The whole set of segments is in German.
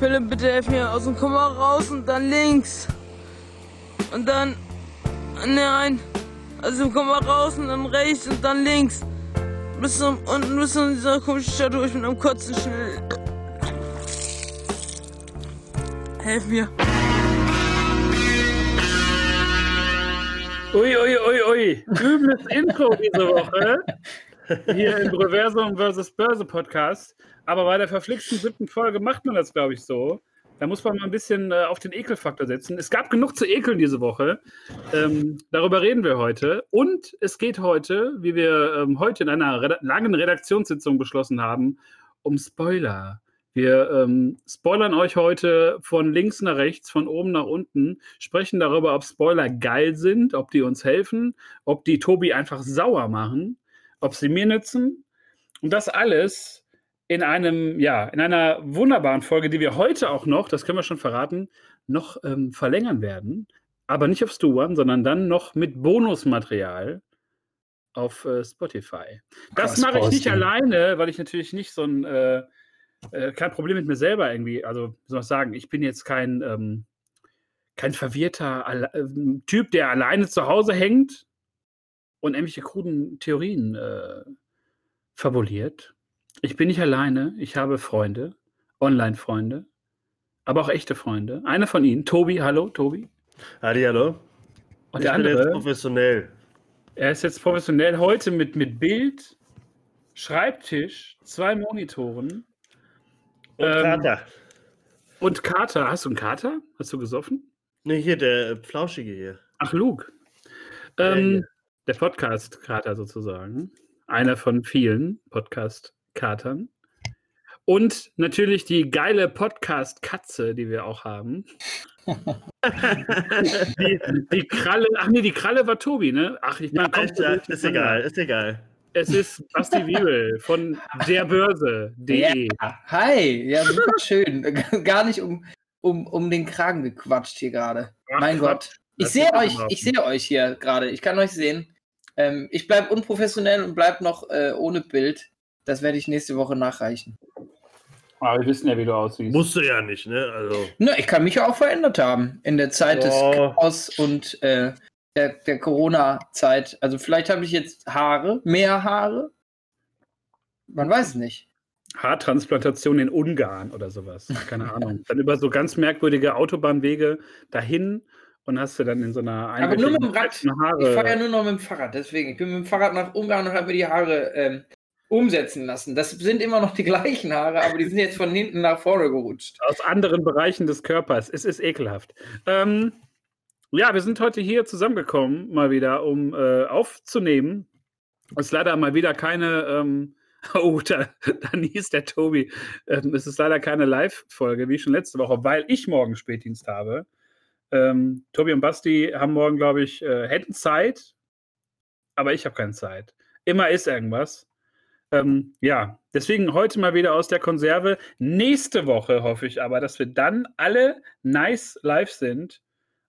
Philipp, bitte helf mir aus dem Komma raus und dann links. Und dann. Nein. Also komm mal raus und dann rechts und dann links. Bis zum, unten bis zu dieser komischen Stadt durch mit einem Kotzen schnell. Helf mir. Ui, ui, ui, ui. Übles Intro diese Woche. Hier im Reversum vs. Börse Podcast. Aber bei der verflixten siebten Folge macht man das, glaube ich, so. Da muss man mal ein bisschen äh, auf den Ekelfaktor setzen. Es gab genug zu ekeln diese Woche. Ähm, darüber reden wir heute. Und es geht heute, wie wir ähm, heute in einer Reda langen Redaktionssitzung beschlossen haben, um Spoiler. Wir ähm, spoilern euch heute von links nach rechts, von oben nach unten, sprechen darüber, ob Spoiler geil sind, ob die uns helfen, ob die Tobi einfach sauer machen, ob sie mir nützen. Und das alles in einem, ja, in einer wunderbaren Folge, die wir heute auch noch, das können wir schon verraten, noch ähm, verlängern werden. Aber nicht auf Stu One, sondern dann noch mit Bonusmaterial auf äh, Spotify. Das mache ich nicht alleine, weil ich natürlich nicht so ein, äh, äh, kein Problem mit mir selber irgendwie, also soll ich sagen, ich bin jetzt kein, ähm, kein verwirrter Alle äh, Typ, der alleine zu Hause hängt und irgendwelche kruden Theorien äh, fabuliert ich bin nicht alleine. Ich habe Freunde, Online-Freunde, aber auch echte Freunde. Einer von ihnen, Tobi. Hallo, Tobi. Halli, hallo. Und ich der andere. Jetzt professionell. Er ist jetzt professionell heute mit, mit Bild, Schreibtisch, zwei Monitoren. Und ähm, Kater. Und Kater. Hast du einen Kater? Hast du gesoffen? Ne, hier, der Flauschige hier. Ach, Luke. Ähm, der Podcast-Kater sozusagen. Einer von vielen Podcast Katern. Und natürlich die geile Podcast-Katze, die wir auch haben. die, die, Kralle, ach nee, die Kralle war Tobi, ne? Ach, ich meine, ja, ist, ist egal, ist egal. Es ist Basti Wiebel von derbörse.de. Ja, hi, ja, super schön. Gar nicht um, um, um den Kragen gequatscht hier gerade. Mein Quatsch. Gott. Ich sehe euch, ich sehe euch hier gerade. Ich kann euch sehen. Ähm, ich bleibe unprofessionell und bleibe noch äh, ohne Bild. Das werde ich nächste Woche nachreichen. Aber wir wissen ja, wie du aussiehst. Musst du ja nicht, ne? Also. Ne, ich kann mich ja auch verändert haben in der Zeit oh. des Chaos und äh, der, der Corona-Zeit. Also vielleicht habe ich jetzt Haare, mehr Haare. Man weiß es nicht. Haartransplantation in Ungarn oder sowas. Keine Ahnung. Dann über so ganz merkwürdige Autobahnwege dahin und hast du dann in so einer Aber nur mit dem Rad. Haare. Ich fahre ja nur noch mit dem Fahrrad, deswegen. Ich bin mit dem Fahrrad nach Ungarn und habe mir die Haare ähm, umsetzen lassen. Das sind immer noch die gleichen Haare, aber die sind jetzt von hinten nach vorne gerutscht. Aus anderen Bereichen des Körpers. Es ist ekelhaft. Ähm, ja, wir sind heute hier zusammengekommen, mal wieder, um äh, aufzunehmen. Es ist leider mal wieder keine. Ähm, oh, da, da hieß der Tobi. Ähm, es ist leider keine Live-Folge, wie schon letzte Woche, weil ich morgen Spätdienst habe. Ähm, Tobi und Basti haben morgen, glaube ich, äh, hätten Zeit, aber ich habe keine Zeit. Immer ist irgendwas. Ähm, ja, deswegen heute mal wieder aus der Konserve. Nächste Woche hoffe ich aber, dass wir dann alle nice live sind.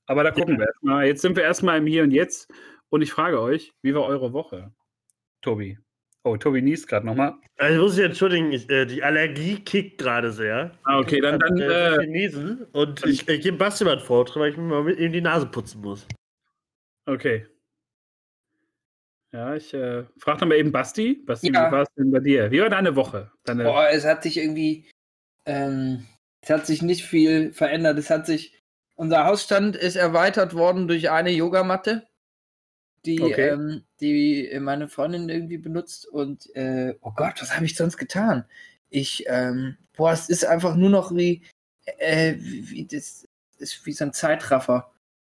Aber da gucken ja. wir erstmal. Jetzt sind wir erstmal im Hier und Jetzt. Und ich frage euch, wie war eure Woche? Tobi. Oh, Tobi niest gerade nochmal. Also ich muss mich entschuldigen, ich, äh, die Allergie kickt gerade sehr. Ah, okay, dann. dann äh, äh, niesen und ich, ich gebe Basti mal vor, weil ich mir mal mit ihm die Nase putzen muss. Okay. Ja, ich äh, frage dann mal eben Basti. Basti, ja. wie war es denn bei dir? Wie war deine Woche? Deine Boah, es hat sich irgendwie, ähm, es hat sich nicht viel verändert. Es hat sich, unser Hausstand ist erweitert worden durch eine Yogamatte, die, okay. ähm, die meine Freundin irgendwie benutzt. Und, äh, oh Gott, was habe ich sonst getan? Ich, ähm, boah, es ist einfach nur noch wie, äh, wie, das ist wie so ein Zeitraffer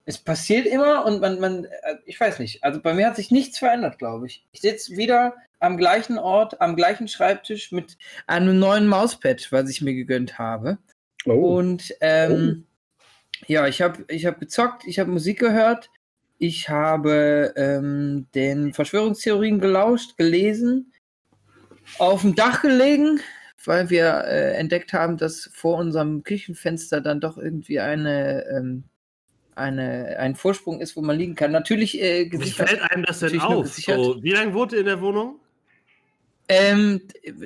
es passiert immer und man, man, äh, ich weiß nicht. Also bei mir hat sich nichts verändert, glaube ich. Ich sitze wieder am gleichen Ort, am gleichen Schreibtisch mit einem neuen Mauspad, was ich mir gegönnt habe. Oh. Und ähm, oh. ja, ich habe ich hab gezockt, ich habe Musik gehört, ich habe ähm, den Verschwörungstheorien gelauscht, gelesen, auf dem Dach gelegen, weil wir äh, entdeckt haben, dass vor unserem Küchenfenster dann doch irgendwie eine ähm, eine, ein Vorsprung ist, wo man liegen kann. Natürlich äh, Wie fällt einem das denn auf? So, wie lange wohnt ihr in der Wohnung? Ähm,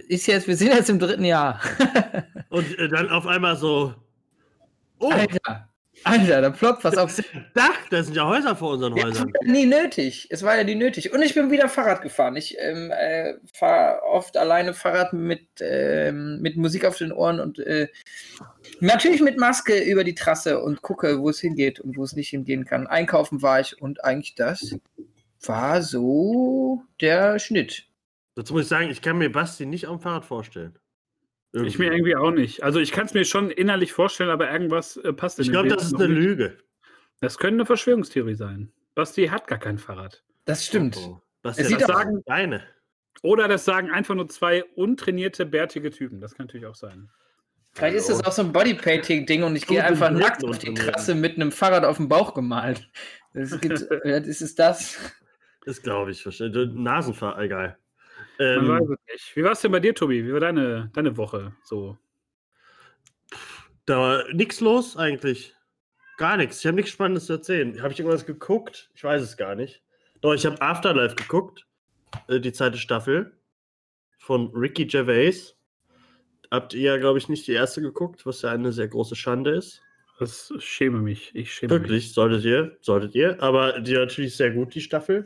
ist jetzt, wir sind jetzt im dritten Jahr. Und äh, dann auf einmal so. Oh, Alter, Alter, da ploppt was auf. Dach, da sind ja Häuser vor unseren Ja, Häusern. ja nie nötig. Es war ja nie nötig. Und ich bin wieder Fahrrad gefahren. Ich ähm, äh, fahre oft alleine Fahrrad mit, ähm, mit Musik auf den Ohren und äh, natürlich mit Maske über die Trasse und gucke, wo es hingeht und wo es nicht hingehen kann. Einkaufen war ich und eigentlich das war so der Schnitt. Dazu muss ich sagen, ich kann mir Basti nicht am Fahrrad vorstellen. Ich mir irgendwie auch nicht. Also ich kann es mir schon innerlich vorstellen, aber irgendwas äh, passt in Ich glaube, das ist eine nicht. Lüge. Das könnte eine Verschwörungstheorie sein. Basti hat gar kein Fahrrad. Das stimmt. Oh, Basti, Es das sieht auch- sagen deine. Oder das sagen einfach nur zwei untrainierte, bärtige Typen. Das kann natürlich auch sein. Vielleicht ist das auch so ein Bodypainting-Ding und ich gehe einfach nackt auf die. Trasse mit einem Fahrrad auf dem Bauch gemalt. Das gibt, ist es das. Das glaube ich. wahrscheinlich. Nasenfahr, egal. Man Ähm, weiß es nicht. Wie war es denn bei dir, Tobi? Wie war deine, deine Woche so? da war nichts los eigentlich. Gar nichts. Ich habe nichts Spannendes zu erzählen. Habe ich irgendwas geguckt? Ich weiß es gar nicht. Doch, ich habe Afterlife geguckt. Äh, die zweite Staffel. Von Ricky Gervais. Habt ihr, glaube ich, nicht die erste geguckt, was ja eine sehr große Schande ist. Das schäme mich. Ich schäme mich. Wirklich, solltet ihr, solltet ihr. Aber die natürlich sehr gut, die Staffel.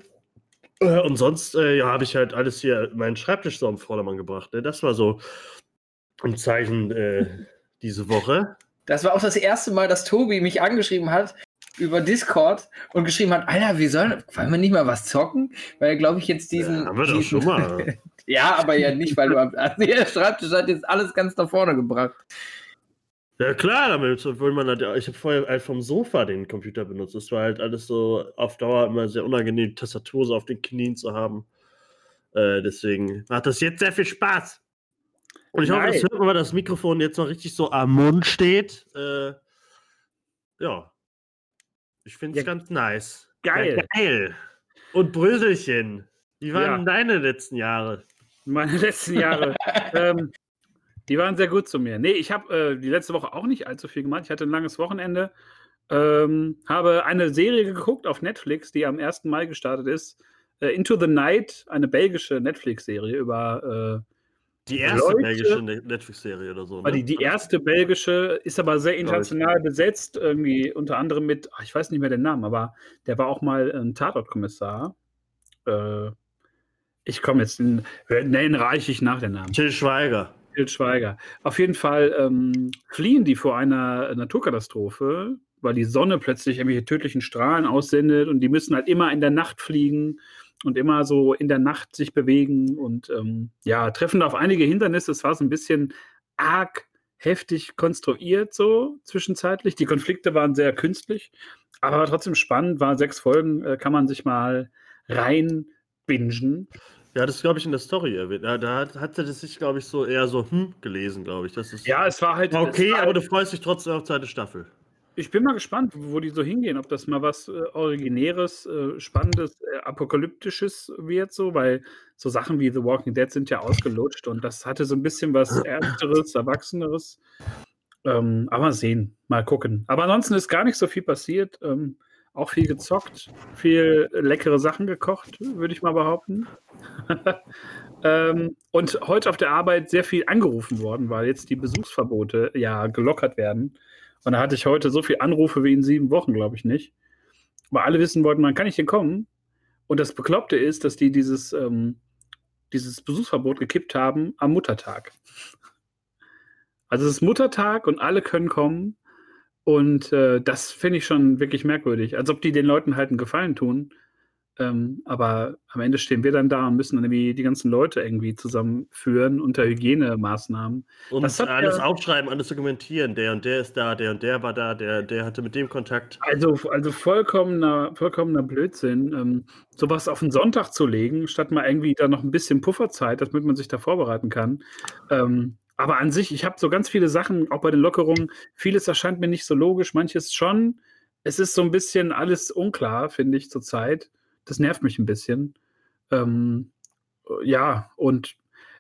Äh, Und sonst, äh, ja, habe ich halt alles hier, meinen Schreibtisch so am Vordermann gebracht. Ne? Das war so ein Zeichen äh, diese Woche. Das war auch das erste Mal, dass Tobi mich angeschrieben hat über Discord und geschrieben hat, Alter, wir sollen, wollen wir nicht mal was zocken? Weil, glaube ich, jetzt diesen... Ja, haben wir doch schon mal. ja, aber ja nicht, weil du... Also der Schreibtisch hat jetzt alles ganz nach vorne gebracht. Ja klar, damit obwohl man ja- ich habe vorher halt vom Sofa den Computer benutzt. Das war halt alles so auf Dauer immer sehr unangenehm, die Tastatur so auf den Knien zu haben. Äh, deswegen macht das jetzt sehr viel Spaß. Und ich hoffe, das hört man, weil das Mikrofon jetzt noch richtig so am Mund steht. Äh, ja. Ich finde es Ja, ganz nice. geil. Ja, geil. Und Bröselchen. Wie waren Ja. denn deine letzten Jahre? Meine letzten Jahre. ähm, die waren sehr gut zu mir. Nee, ich habe äh, die letzte Woche auch nicht allzu viel gemacht. Ich hatte ein langes Wochenende. Ähm, habe eine Serie geguckt auf Netflix, die am 1. Mai gestartet ist. Äh, Into the Night, eine belgische Netflix-Serie über. Äh, Die erste Leute- belgische Ne- Netflix-Serie oder so. war die, die erste belgische, ist aber sehr international besetzt, irgendwie unter anderem mit, ach, ich weiß nicht mehr den Namen, aber der war auch mal ein Tatortkommissar. Äh, ich komme jetzt, in, nein, reiche ich nach den Namen. Till Schweiger. Til Schweiger. Auf jeden Fall ähm, fliehen die vor einer Naturkatastrophe, weil die Sonne plötzlich irgendwelche tödlichen Strahlen aussendet und die müssen halt immer in der Nacht fliegen und immer so in der Nacht sich bewegen und ähm, ja, treffen auf einige Hindernisse. Es war so ein bisschen arg heftig konstruiert, so zwischenzeitlich. Die Konflikte waren sehr künstlich, aber trotzdem spannend. War sechs Folgen, äh, kann man sich mal rein bingen. Ja, das glaube ich in der Story erwähnt. Da, da hat, hatte das sich, glaube ich, so eher so hm gelesen, glaube ich. Das ist Ja, es war halt. okay, war aber halt, du freust dich trotzdem auf zweite Staffel. Ich bin mal gespannt, wo die so hingehen, ob das mal was äh, Originäres, äh, Spannendes, äh, Apokalyptisches wird, so, weil so Sachen wie The Walking Dead sind ja ausgelutscht und das hatte so ein bisschen was Ernsteres, Erwachseneres. Ähm, aber mal sehen, mal gucken. Aber ansonsten ist gar nicht so viel passiert. Ähm, auch viel gezockt, viel leckere Sachen gekocht, würde ich mal behaupten. ähm, und heute auf der Arbeit sehr viel angerufen worden, weil jetzt die Besuchsverbote ja gelockert werden. Und da hatte ich heute so viele Anrufe wie in sieben Wochen, glaube ich nicht. Weil alle wissen wollten, man kann nicht denn kommen. Und das Bekloppte ist, dass die dieses, ähm, dieses Besuchsverbot gekippt haben am Muttertag. Also es ist Muttertag und alle können kommen. Und äh, das finde ich schon wirklich merkwürdig. Als ob die den Leuten halt einen Gefallen tun. Ähm, aber am Ende stehen wir dann da und müssen dann irgendwie die ganzen Leute irgendwie zusammenführen unter Hygienemaßnahmen. Und Das hat alles ja- aufschreiben, alles dokumentieren. Der und der ist da, der und der war da, der, der hatte mit dem Kontakt. Also, also vollkommener, vollkommener Blödsinn, ähm, sowas auf den Sonntag zu legen, statt mal irgendwie da noch ein bisschen Pufferzeit, damit man sich da vorbereiten kann. Ähm, aber an sich, ich habe so ganz viele Sachen, auch bei den Lockerungen, vieles erscheint mir nicht so logisch, manches schon. Es ist so ein bisschen alles unklar, finde ich, zurzeit. Das nervt mich ein bisschen. Ähm, ja, und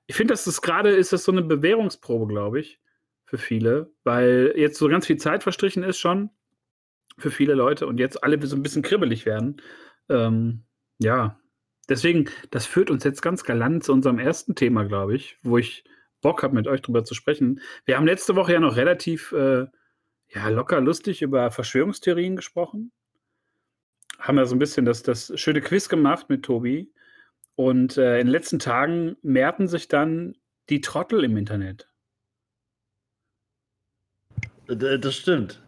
ich finde, dass das gerade ist das so eine Bewährungsprobe, glaube ich, für viele, weil jetzt so ganz viel Zeit verstrichen ist schon für viele Leute und jetzt alle so ein bisschen kribbelig werden. Ähm, ja, deswegen, das führt uns jetzt ganz galant zu unserem ersten Thema, glaube ich, wo ich Bock habe, mit euch drüber zu sprechen. Wir haben letzte Woche ja noch relativ äh, ja, locker lustig über Verschwörungstheorien gesprochen. Haben ja so ein bisschen das, das schöne Quiz gemacht mit Tobi. Und äh, in den letzten Tagen mehrten sich dann die Trottel im Internet. Das stimmt.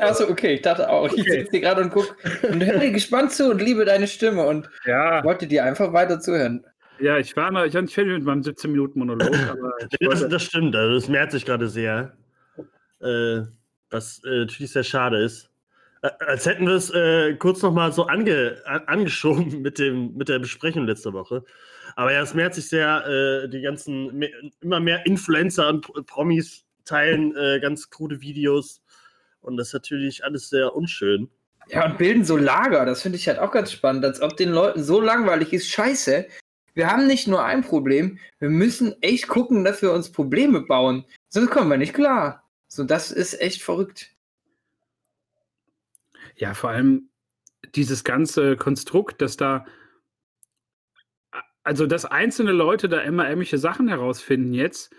Achso, okay, ich dachte auch. Ich sitze hier gerade und gucke und höre dir gespannt zu und liebe deine Stimme und ja. wollte dir einfach weiter zuhören. Ja, ich war noch, ich war nicht fertig mit meinem 17-Minuten-Monolog. das, das, stimmt, also das merkt sich gerade sehr. Äh, was äh, natürlich sehr schade ist. Äh, als hätten wir es äh, kurz nochmal so ange, an, angeschoben mit, dem, mit der Besprechung letzte Woche. Aber ja, es merkt sich sehr, äh, die ganzen, mehr, immer mehr Influencer und Promis teilen äh, ganz krude Videos. Und das ist natürlich alles sehr unschön. Ja, und bilden so Lager, das finde ich halt auch ganz spannend, als ob den Leuten so langweilig ist. Scheiße, wir haben nicht nur ein Problem, wir müssen echt gucken, dass wir uns Probleme bauen. Sonst kommen wir nicht klar. So, das ist echt verrückt. Ja, vor allem dieses ganze Konstrukt, dass da, also dass einzelne Leute da immer ähnliche Sachen herausfinden jetzt.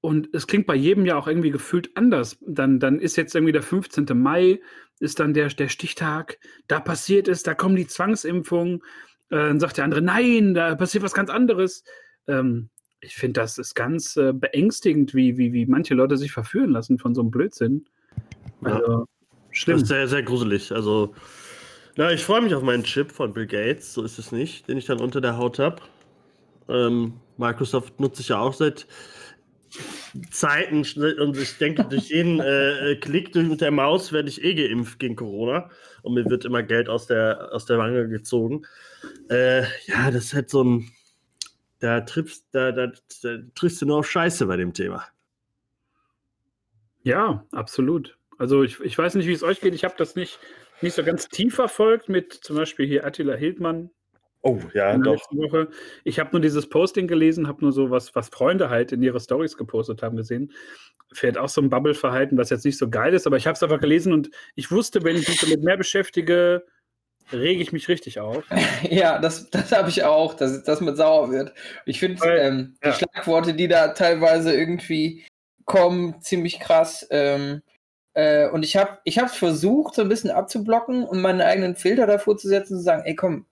Und es klingt bei jedem ja auch irgendwie gefühlt anders. Dann, dann ist jetzt irgendwie der 15. Mai, ist dann der, der Stichtag, da passiert es, da kommen die Zwangsimpfungen. Äh, dann sagt der andere, nein, da passiert was ganz anderes. Ähm, ich finde, das ist ganz äh, beängstigend, wie, wie, wie manche Leute sich verführen lassen von so einem Blödsinn. Also, ja. schlimm. Das ist sehr, sehr gruselig. Also, na, ich freue mich auf meinen Chip von Bill Gates, so ist es nicht, den ich dann unter der Haut habe. Ähm, Microsoft nutze ich ja auch seit Zeiten und ich denke, durch jeden äh, Klick mit der Maus werde ich eh geimpft gegen Corona und mir wird immer Geld aus der, aus der Wange gezogen. Äh, ja, das ist halt so ein da triffst, da, da, da triffst du nur auf Scheiße bei dem Thema. Ja, absolut. Also ich, ich weiß nicht, wie es euch geht. Ich habe das nicht, nicht so ganz tief verfolgt mit zum Beispiel hier Attila Hildmann. Oh, ja, doch. Woche. Ich habe nur dieses Posting gelesen, habe nur so was, was Freunde halt in ihre Stories gepostet haben gesehen. Fährt auch so ein Bubble-Verhalten, was jetzt nicht so geil ist, aber ich habe es einfach gelesen und ich wusste, wenn ich mich damit mehr beschäftige, rege ich mich richtig auf. ja, das, das habe ich auch, dass, dass man sauer wird. Ich finde ähm, ja. die Schlagworte, die da teilweise irgendwie kommen, ziemlich krass. Ähm, äh, und ich habe ich versucht, so ein bisschen abzublocken und meinen eigenen Filter davor zu setzen, zu sagen, ey komm,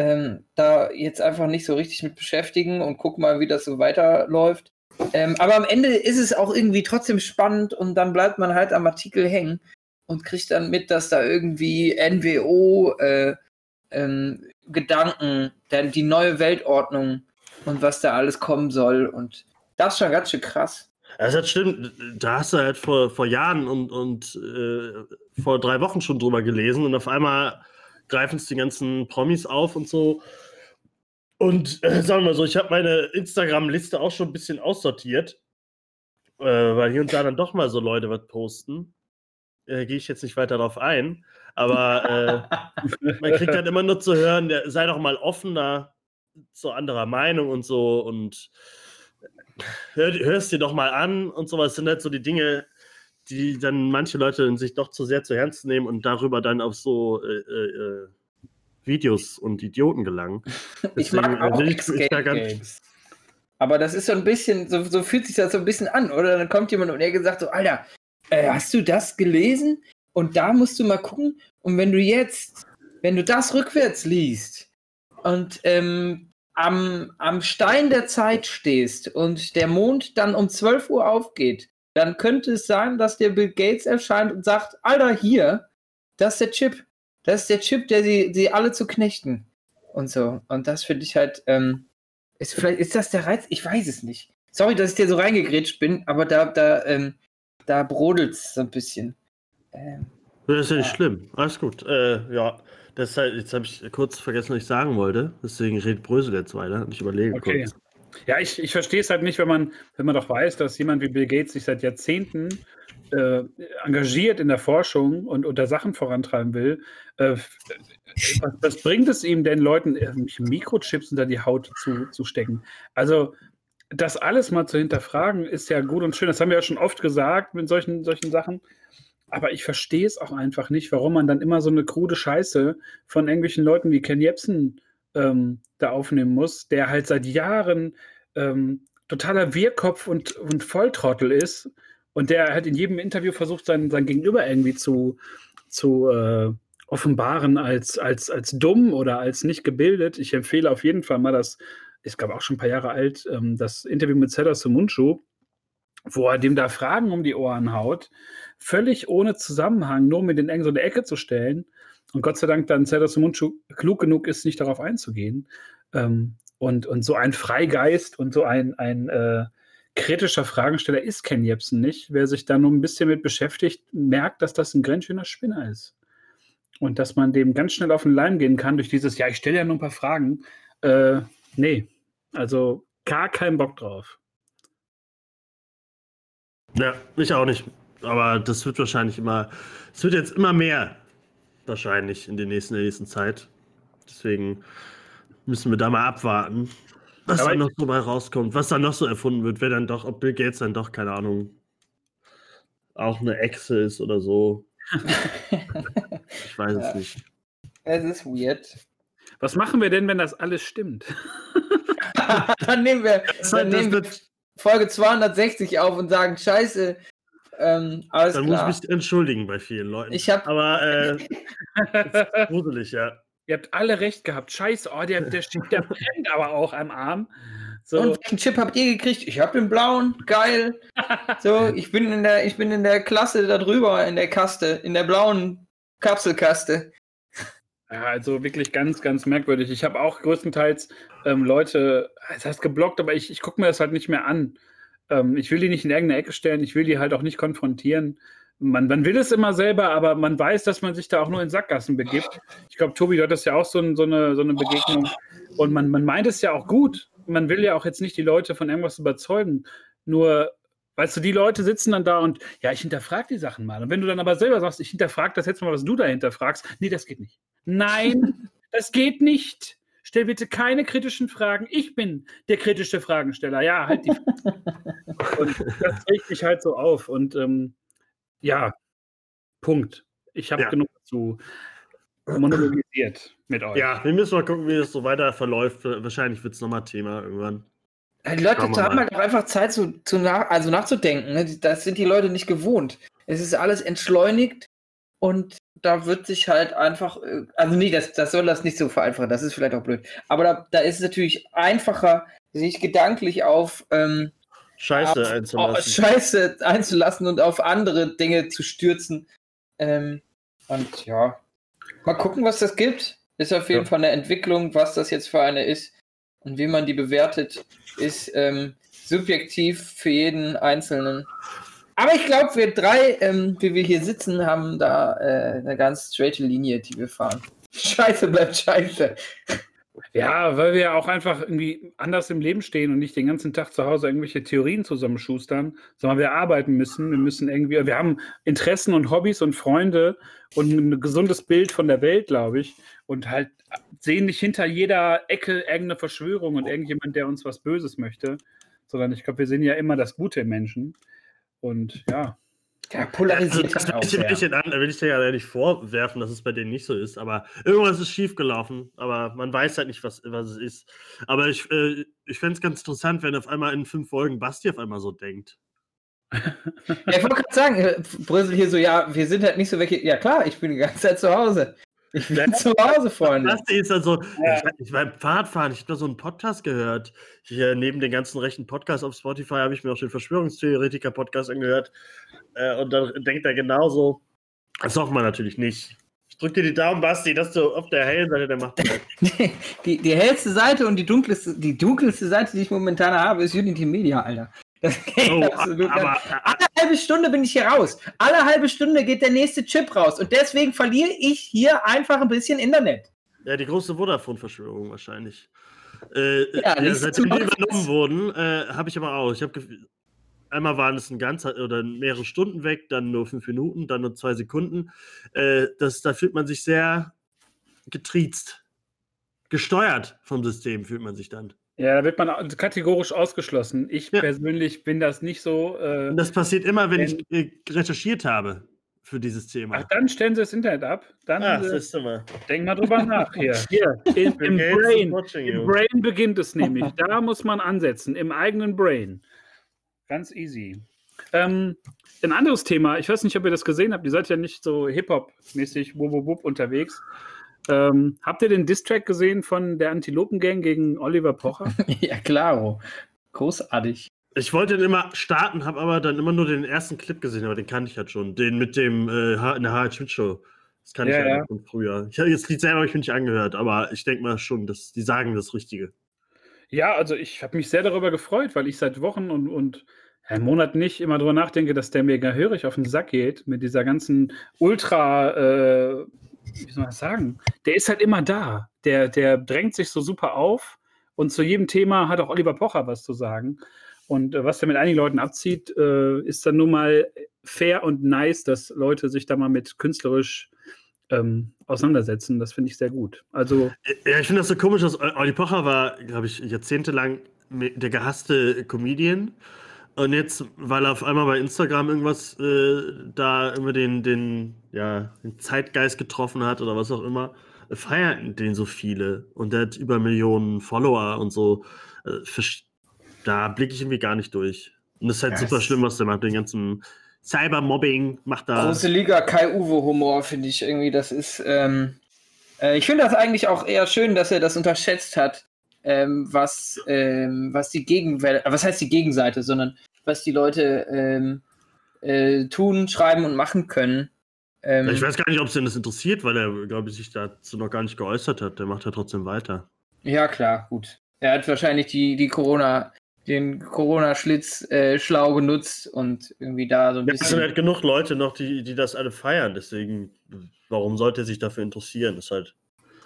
ähm, da jetzt einfach nicht so richtig mit beschäftigen und guck mal, wie das so weiterläuft. Ähm, aber am Ende ist es auch irgendwie trotzdem spannend und dann bleibt man halt am Artikel hängen und kriegt dann mit, dass da irgendwie NWO äh, ähm, Gedanken, denn die neue Weltordnung und was da alles kommen soll. Und das ist schon ganz schön krass. Das stimmt, da hast du halt vor, vor Jahren und, und äh, vor drei Wochen schon drüber gelesen und auf einmal greifen es die ganzen Promis auf und so. Und äh, sagen wir so, ich habe meine Instagram-Liste auch schon ein bisschen aussortiert, äh, weil hier und da dann doch mal so Leute was posten äh, gehe ich jetzt nicht weiter darauf ein. Aber äh, man kriegt halt immer nur zu hören, sei doch mal offener zu anderer Meinung und so und hör, hörst dir doch mal an und sowas. Das sind halt so die Dinge, die dann manche Leute sich doch zu sehr zu ernst nehmen und darüber dann auf so äh, äh, Videos und Idioten gelangen. Deswegen, ich mag auch ich, ich da ganz, aber das ist so ein bisschen, so, so fühlt sich das so ein bisschen an, oder? Dann kommt jemand und er sagt so, Alter, äh, hast du das gelesen? Und da musst du mal gucken. Und wenn du jetzt, wenn du das rückwärts liest und ähm, am, am Stein der Zeit stehst und der Mond dann um 12 Uhr aufgeht, dann könnte es sein, dass der Bill Gates erscheint und sagt, Alter, hier, das ist der Chip. Das ist der Chip, der sie, sie alle zu knechten. Und so. Und das finde ich halt, ähm, ist, vielleicht ist das der Reiz? Ich weiß es nicht. Sorry, dass ich dir so reingegrätscht bin, aber da, da, ähm, da brodelt es so ein bisschen. Ähm, das ist ja nicht schlimm. Alles gut. Äh, ja, das halt, jetzt habe ich kurz vergessen, was ich sagen wollte. Deswegen redet Brösel jetzt weiter und ich überlege okay. kurz. Ja, ich, ich verstehe es halt nicht, wenn man, wenn man doch weiß, dass jemand wie Bill Gates sich seit Jahrzehnten äh, engagiert in der Forschung und unter Sachen vorantreiben will. Äh, was, was, bringt es ihm denn, Leuten äh, Mikrochips unter die Haut zu, zu stecken? Also, das alles mal zu hinterfragen, ist ja gut und schön. Das haben wir ja schon oft gesagt mit solchen, solchen Sachen. Aber ich verstehe es auch einfach nicht, warum man dann immer so eine krude Scheiße von irgendwelchen Leuten wie Ken Jebsen ähm, da aufnehmen muss, der halt seit Jahren ähm, totaler Wirrkopf und, und Volltrottel ist und der halt in jedem Interview versucht, sein, sein Gegenüber irgendwie zu, zu äh, offenbaren als, als, als dumm oder als nicht gebildet. Ich empfehle auf jeden Fall mal das, ist glaube auch schon ein paar Jahre alt, ähm, das Interview mit Zedda Sumunchu, wo er dem da Fragen um die Ohren haut, völlig ohne Zusammenhang, nur um in den eng so eine Ecke zu stellen. Und Gott sei Dank dann Zedda Sumunchu klug genug ist, nicht darauf einzugehen. Ähm, und, und so ein Freigeist und so ein, ein äh, kritischer Fragensteller ist Ken Jebsen nicht. Wer sich da nur ein bisschen mit beschäftigt, merkt, dass das ein grenzschöner Spinner ist. Und dass man dem ganz schnell auf den Leim gehen kann durch dieses, ja, ich stelle ja nur ein paar Fragen. Äh, nee, also gar keinen Bock drauf. Ja, ich auch nicht. Aber das wird wahrscheinlich immer, es wird jetzt immer mehr, wahrscheinlich in der nächsten, in der nächsten Zeit. Deswegen müssen wir da mal abwarten, was da noch so mal rauskommt, was da noch so erfunden wird, wer dann doch, ob Bill Gates dann doch, keine Ahnung, auch eine Echse ist oder so. ich weiß ja. es nicht. Es ist weird. Was machen wir denn, wenn das alles stimmt? dann nehmen wir, dann nehmen wir Folge 260 auf und sagen, scheiße, ähm, alles Dann klar. muss ich mich entschuldigen bei vielen Leuten. Ich hab, Aber äh, gruselig, ja. Ihr habt alle recht gehabt. Scheiße, oh, der, der, der brennt aber auch am Arm. So. Und welchen Chip habt ihr gekriegt? Ich hab den blauen, geil. so, ich bin in der, ich bin in der Klasse da drüber, in der Kaste, in der blauen Kapselkaste. Ja, also wirklich ganz, ganz merkwürdig. Ich habe auch größtenteils ähm, Leute, das heißt geblockt, aber ich, ich gucke mir das halt nicht mehr an. Ähm, ich will die nicht in irgendeine Ecke stellen, ich will die halt auch nicht konfrontieren man, man will es immer selber, aber man weiß, dass man sich da auch nur in Sackgassen begibt. Ich glaube, Tobi, du hattest ja auch so, ein, so, eine, so eine Begegnung. Und man, man meint es ja auch gut. Man will ja auch jetzt nicht die Leute von irgendwas überzeugen. Nur, weißt du, die Leute sitzen dann da und, ja, ich hinterfrage die Sachen mal. Und wenn du dann aber selber sagst, ich hinterfrage das jetzt mal, was du da hinterfragst, nee, das geht nicht. Nein, das geht nicht. Stell bitte keine kritischen Fragen. Ich bin der kritische Fragensteller. Ja, halt die. und das regt mich halt so auf. Und ähm, ja, Punkt. Ich habe ja. genug zu monologisiert mit euch. Ja, wir müssen mal gucken, wie es so weiter verläuft. Wahrscheinlich wird es nochmal Thema irgendwann. Die Leute haben halt auch einfach Zeit zu, zu nach, also nachzudenken. Ne? Das sind die Leute nicht gewohnt. Es ist alles entschleunigt und da wird sich halt einfach, äh, also nee, das, das soll das nicht so vereinfachen, das ist vielleicht auch blöd. Aber da, da ist es natürlich einfacher, sich gedanklich auf ähm, Scheiße auf, einzulassen. Scheiße einzulassen und auf andere Dinge zu stürzen. Ähm, und ja, mal gucken, was das gibt. Ist auf jeden ja. Fall eine Entwicklung, was das jetzt für eine ist und wie man die bewertet, ist ähm, subjektiv für jeden Einzelnen. Aber ich glaube, wir drei, ähm, wie wir hier sitzen, haben da äh, eine ganz straighte Linie, die wir fahren. Scheiße bleibt scheiße. Ja, weil wir ja auch einfach irgendwie anders im Leben stehen und nicht den ganzen Tag zu Hause irgendwelche Theorien zusammenschustern, sondern wir arbeiten müssen. Wir müssen irgendwie, wir haben Interessen und Hobbys und Freunde und ein gesundes Bild von der Welt, glaube ich. Und halt sehen nicht hinter jeder Ecke irgendeine Verschwörung und irgendjemand, der uns was Böses möchte, sondern ich glaube, wir sehen ja immer das Gute im Menschen. Und ja. Ja, polarisiert. Also, das will ich, an, will ich dir ja nicht vorwerfen, dass es bei denen nicht so ist, aber irgendwas ist schiefgelaufen, aber man weiß halt nicht, was, was es ist. Aber ich, äh, ich fände es ganz interessant, wenn auf einmal in fünf Folgen Basti auf einmal so denkt. ja, ich wollte gerade sagen, äh, Brüssel hier so, ja, wir sind halt nicht so welche. Ja, klar, ich bin die ganze Zeit zu Hause. Ich bin zu Hause, Freunde. Das ist also, ja. ich, ich beim Fahrradfahren, ich habe da so einen Podcast gehört. Hier neben den ganzen rechten Podcasts auf Spotify habe ich mir auch den Verschwörungstheoretiker-Podcast angehört. Äh, und dann denkt er genauso. Das hofft man natürlich nicht. Ich drücke dir die Daumen, Basti, dass du auf der hellen Seite der Macht bist. die, die hellste Seite und die dunkelste, die dunkelste Seite, die ich momentan habe, ist Unity Media, Alter. Das geht oh, absolut aber, Alle halbe Stunde bin ich hier raus. Alle halbe Stunde geht der nächste Chip raus. Und deswegen verliere ich hier einfach ein bisschen Internet. Ja, die große Vodafone-Verschwörung wahrscheinlich. Äh, ja, ja, seitdem die übernommen wurden, äh, habe ich aber auch. Ich habe einmal waren es ein ganz oder mehrere Stunden weg, dann nur fünf Minuten, dann nur zwei Sekunden. Äh, das, da fühlt man sich sehr getriezt. Gesteuert vom System fühlt man sich dann. Ja, da wird man kategorisch ausgeschlossen. Ich ja. persönlich bin das nicht so. Äh, das passiert immer, wenn ich äh, recherchiert habe für dieses Thema. Ach, dann stellen Sie das Internet ab. Dann Ach, äh, siehst du mal. denk mal drüber nach. Hier, hier. In, Im Brain. Im. Brain beginnt es nämlich. Da muss man ansetzen. Im eigenen Brain. Ganz easy. Ähm, ein anderes Thema. Ich weiß nicht, ob ihr das gesehen habt. Ihr seid ja nicht so Hip-Hop-mäßig unterwegs. Ähm, habt ihr den Distrack gesehen von der Antilopen-Gang gegen Oliver Pocher? ja, klaro. Großartig. Ich wollte den immer starten, habe aber dann immer nur den ersten Clip gesehen, aber den kannte ich halt schon. Den mit dem äh, in der Harald Schmidt Show. Das kann Ja, ich ja, ja. noch von früher. Ich habe jetzt das Lied selber ich mir nicht angehört, aber ich denke mal schon, dass die sagen das Richtige. Ja, also ich habe mich sehr darüber gefreut, weil ich seit Wochen und, und einen Monat nicht immer drüber nachdenke, dass der mir gehörig auf den Sack geht mit dieser ganzen Ultra, äh, wie soll man das sagen? Der ist halt immer da. Der, der drängt sich so super auf und zu jedem Thema hat auch Oliver Pocher was zu sagen. Und äh, was der mit einigen Leuten abzieht, äh, ist dann nun mal fair und nice, dass Leute sich da mal mit künstlerisch ähm, auseinandersetzen. Das finde ich sehr gut. Also Ja, ich finde das so komisch, dass O- Olli Pocher war, glaube ich, jahrzehntelang der gehasste Comedian. Und jetzt, weil er auf einmal bei Instagram irgendwas äh, da immer den, den, ja, den Zeitgeist getroffen hat oder was auch immer, äh, feiern den so viele. Und der hat über Millionen Follower und so. Äh, da blicke ich irgendwie gar nicht durch. Und das ist halt Ja, super schlimm, was der macht. Den ganzen Cybermobbing macht da. Große Liga, Kai-Uwe-Humor, finde ich irgendwie. Das ist. Ähm, äh, ich finde das eigentlich auch eher schön, dass er das unterschätzt hat, ähm, was, ähm, was die Gegenwelt, äh, was heißt die Gegenseite, sondern was die Leute ähm, äh, tun, schreiben und machen können. Ähm, Ich weiß gar nicht, ob es denn das interessiert, weil er, glaube ich, sich dazu noch gar nicht geäußert hat. Der macht ja trotzdem weiter. Ja, klar, gut. Er hat wahrscheinlich die, die Corona, den Corona-Schlitz äh, schlau genutzt und irgendwie da so ein Ja, es sind bisschen. halt genug Leute noch, die, die das alle feiern. Deswegen, warum sollte er sich dafür interessieren? Das ist halt.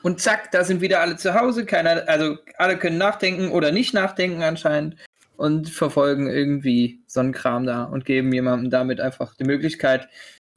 Und zack, da sind wieder alle zu Hause. Keiner, also alle können nachdenken oder nicht nachdenken anscheinend und verfolgen irgendwie so einen Kram da und geben jemandem damit einfach die Möglichkeit,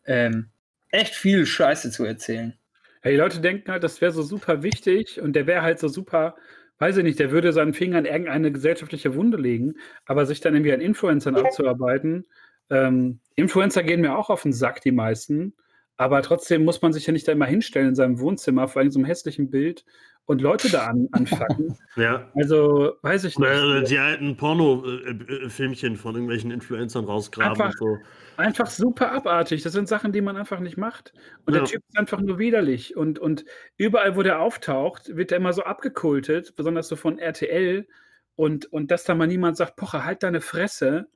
ähm, echt viel Scheiße zu erzählen. Ja, die Leute denken halt, das wäre so super wichtig und der wäre halt so super, weiß ich nicht, der würde seinen Finger in irgendeine gesellschaftliche Wunde legen, aber sich dann irgendwie an Influencern abzuarbeiten. Ähm, Influencer gehen mir auch auf den Sack, die meisten, aber trotzdem muss man sich ja nicht da immer hinstellen in seinem Wohnzimmer vor irgendeinem so einem hässlichen Bild und Leute da an, anfacken. Ja. Also, weiß ich Oder nicht. die alten Porno-Filmchen von irgendwelchen Influencern rausgraben Einfach- und so. Einfach super abartig. Das sind Sachen, die man einfach nicht macht. Und Ja. der Typ ist einfach nur widerlich. Und, und überall, wo der auftaucht, wird er immer so abgekultet, besonders so von RTL. Und, und dass da mal niemand sagt, Pocher, halt deine Fresse.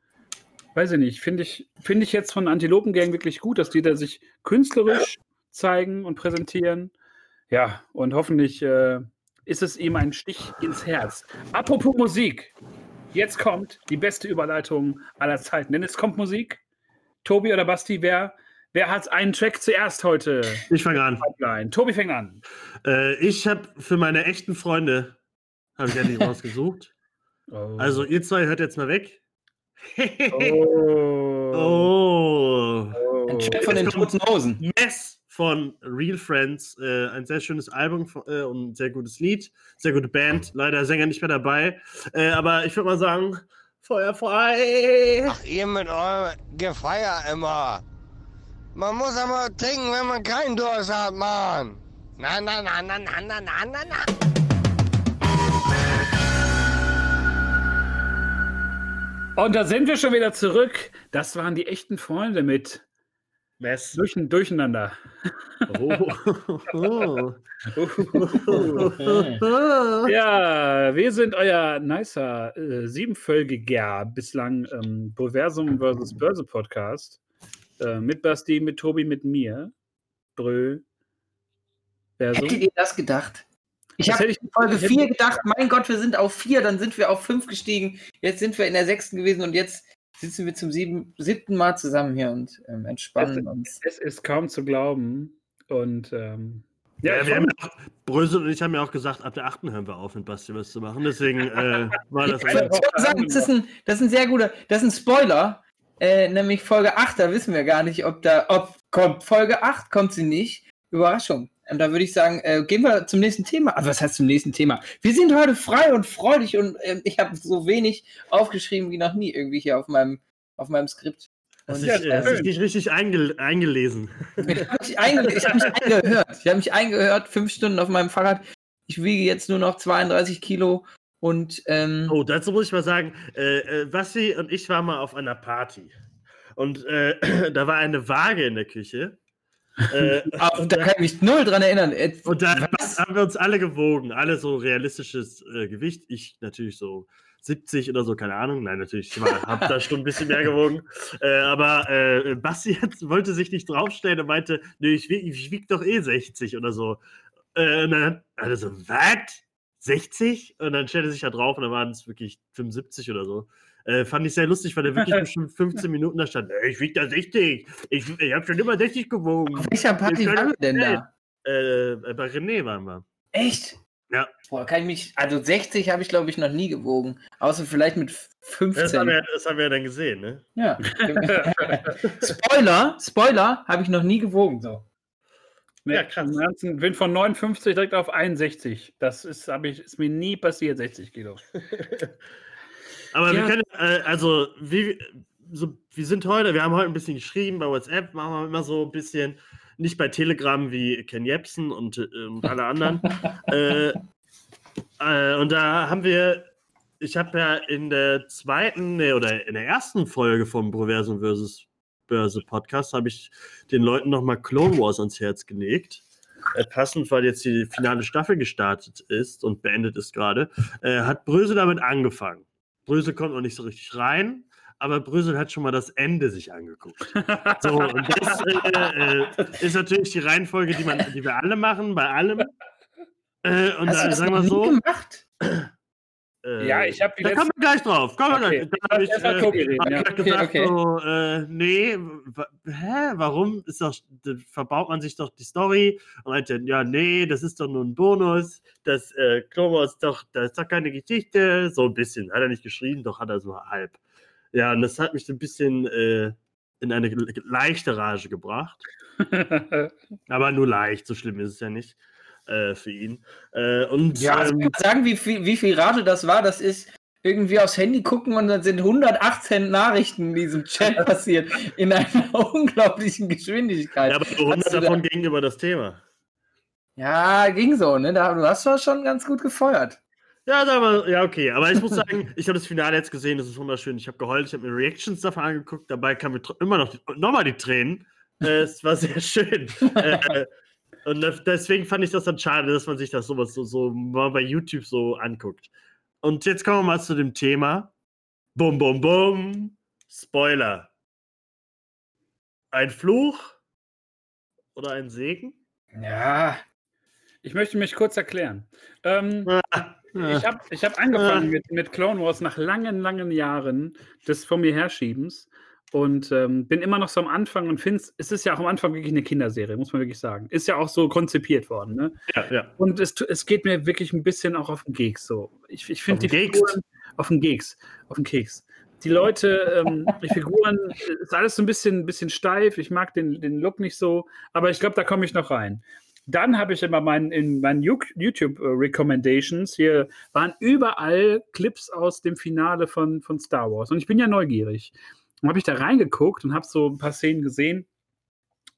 Weiß ich nicht. Finde ich, finde ich jetzt von Antilopengang wirklich gut, dass die da sich künstlerisch zeigen und präsentieren. Ja, und hoffentlich äh, ist es ihm ein Stich ins Herz. Apropos Musik. Jetzt kommt die beste Überleitung aller Zeiten. Denn es kommt Musik. Tobi oder Basti, wer, wer hat einen Track zuerst heute? Ich fange an. Pipeline. Tobi fängt an. Äh, ich habe für meine echten Freunde habe ich endlich rausgesucht. Oh. Also ihr zwei hört jetzt mal weg. Oh. oh. Ein Track von den Toten Hosen. Mess von Real Friends. Äh, ein sehr schönes Album von- äh, und ein sehr gutes Lied. Sehr gute Band. Leider Sänger nicht mehr dabei. Äh, aber ich würde mal sagen, Feuer frei. Ach, ihr mit eurem Gefeier immer. Man muss aber trinken, wenn man keinen Durst hat, Mann. Na, na, na, na, na, na, na, na, Und da sind wir schon wieder zurück. Das waren die echten Freunde mit Mess. durch, Durcheinander. Oh. Ja, wir sind euer nicer, äh, siebenfolgiger, bislang ähm, Boversum vs. Börse Podcast. Äh, mit Basti, mit Tobi, mit mir. Brö. Versum. Hättet ihr das gedacht? Ich habe in Folge ich hätte- 4 gedacht, mein Gott, wir sind auf 4, dann sind wir auf 5 gestiegen, jetzt sind wir in der sechsten gewesen und jetzt sitzen wir zum sieben, siebten Mal zusammen hier und ähm, entspannen uns. Es ist kaum zu glauben. Und ähm, ja, Ja, ich wir haben ja auch, Brösel und ich haben ja auch gesagt, ab der achten hören wir auf, mit Basti was zu machen. Deswegen äh, war das Ich wollte eigentlich. sagen, das ist, ein, das ist ein sehr guter, das ist ein Spoiler, äh, nämlich Folge 8, da wissen wir gar nicht, ob da, ob kommt Folge 8, kommt sie nicht. Überraschung. Und da würde ich sagen, äh, gehen wir zum nächsten Thema. Also was heißt zum nächsten Thema? Wir sind heute frei und freudig und ähm, ich habe so wenig aufgeschrieben wie noch nie irgendwie hier auf meinem, auf meinem Skript. Hast dich, äh, nicht richtig einge eingelesen. Ich habe mich, einge ich hab mich eingehört. Ich habe mich eingehört, fünf Stunden auf meinem Fahrrad. Ich wiege jetzt nur noch 32 Kilo und ähm, Oh, dazu muss ich mal sagen, äh, äh, Basti und ich waren mal auf einer Party. Und äh, da war eine Waage in der Küche. Äh, und da kann ich mich null dran erinnern. Und da Was? haben wir uns alle gewogen, alle so realistisches äh, Gewicht. Ich natürlich so 70 oder so, keine Ahnung. Nein, natürlich, ich habe da schon ein bisschen mehr gewogen. Äh, aber äh, Basti hat, wollte sich nicht draufstellen und meinte, nee, ich, wieg- ich wiege doch eh 60 oder so. Äh, und dann hat er so, was? 60? Und dann stellte er sich da drauf und dann waren es wirklich 75 oder so. Äh, fand ich sehr lustig, weil er wirklich bestimmt 15 Minuten da stand. "Ey, Ich wiege da 60. Ich, ich habe schon immer 60 gewogen. auf welcher Party waren wir denn da? Äh, bei René waren wir. Echt? Ja. Boah, kann ich mich. Also 60 habe ich, glaube ich, noch nie gewogen. Außer vielleicht mit Das 15. haben, wir, das haben wir ja dann gesehen, ne? Ja. Spoiler, Spoiler, habe ich noch nie gewogen. So. Nee, Ja, krass. Ernst, bin von 59 direkt auf 61. Das ist, ich, ist mir nie passiert, 60 Kilo. Aber Ja. wir können, äh, also, wie, so, wir sind heute, wir haben heute ein bisschen geschrieben bei WhatsApp, machen wir immer so ein bisschen, nicht bei Telegram wie Ken Jebsen und, äh, und alle anderen. äh, äh, und da haben wir, ich habe ja in der zweiten, nee, oder in der ersten Folge vom Proversum versus Börse Podcast, habe ich den Leuten nochmal Clone Wars ans Herz gelegt. Äh, passend, weil jetzt die finale Staffel gestartet ist und beendet ist gerade, äh, hat Brösel damit angefangen. Brösel kommt noch nicht so richtig rein, aber Brösel hat schon mal das Ende sich angeguckt. So, und das äh, äh, ist natürlich die Reihenfolge, die, man, die wir alle machen, bei allem. Äh, und Hast du da das sagen wir so. gemacht? Äh, Ja, ich hab die Da letzte- kommen wir gleich drauf. Kommen wir Okay, gleich. Da hab ich, äh, hab ja. ich Okay, gesagt, okay. so, äh, nee, hä, warum ist doch, da verbaut man sich doch die Story und meinte, ja, nee, das ist doch nur ein Bonus, das äh, Clone Wars doch, das ist doch keine Geschichte, so ein bisschen, hat er nicht geschrieben, doch hat er so halb. Ja, und das hat mich so ein bisschen äh, in eine le- leichte Rage gebracht, aber nur leicht, so schlimm ist es ja nicht äh, für ihn. Äh, und Ja, also ähm, sagen, wie viel, wie viel Rate das war. Das ist irgendwie aufs Handy gucken und dann sind 118 Nachrichten in diesem Chat passiert. In einer unglaublichen Geschwindigkeit. ja, aber nur 100 Hast du da- davon gegenüber das Thema. Ja, ging so, ne? Da, du hast zwar schon ganz gut gefeuert. Ja, mal, ja, okay. Aber ich muss sagen, ich habe das Finale jetzt gesehen, das ist wunderschön. Ich habe geheult, ich habe mir Reactions davon angeguckt, dabei kamen mir immer noch nochmal die Tränen. Äh, es war sehr schön. äh, und deswegen fand ich das dann schade, dass man sich das sowas so, so mal bei YouTube so anguckt. Und jetzt kommen wir mal zu dem Thema. Bum, bum, bum. Spoiler. Ein Fluch oder ein Segen? Ja. Ich möchte mich kurz erklären. Ähm, Ah, ich habe ich hab angefangen mit, mit Clone Wars nach langen, langen Jahren des vor mir Herschiebens und ähm, bin immer noch so am Anfang und finde es ist ja auch am Anfang wirklich eine Kinderserie, muss man wirklich sagen. Ist ja auch so konzipiert worden. Ne? ja, ja. Und es, es geht mir wirklich ein bisschen auch auf den Keks. So. Ich, ich finde die Keks? Figuren auf den Keks. Auf den Keks. Die Leute, ähm, die Figuren, äh, ist alles so ein bisschen, bisschen steif. Ich mag den, den Look nicht so, aber ich glaube, da komme ich noch rein. Dann habe ich immer mein, in meinen Ju- YouTube-Recommendations, hier waren überall Clips aus dem Finale von, von Star Wars. Und ich bin ja neugierig. Und habe ich da reingeguckt und habe so ein paar Szenen gesehen.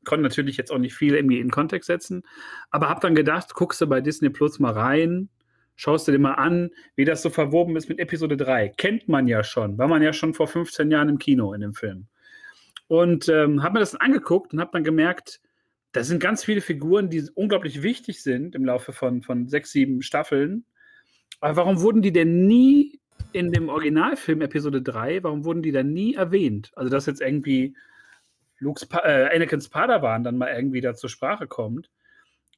Konnte natürlich jetzt auch nicht viel irgendwie in Kontext setzen, aber habe dann gedacht, guckst du bei Disney Plus mal rein, schaust du dir mal an, wie das so verwoben ist mit Episode 3. Kennt man ja schon, war man ja schon vor 15 Jahren im Kino in dem Film. Und ähm, habe mir das dann angeguckt und habe dann gemerkt, da sind ganz viele Figuren, die unglaublich wichtig sind im Laufe von, von sechs, sieben Staffeln. Aber warum wurden die denn nie in dem Originalfilm Episode 3, warum wurden die dann nie erwähnt? Also, dass jetzt irgendwie Luke's pa äh, Anakins Padawan dann mal irgendwie da zur Sprache kommt.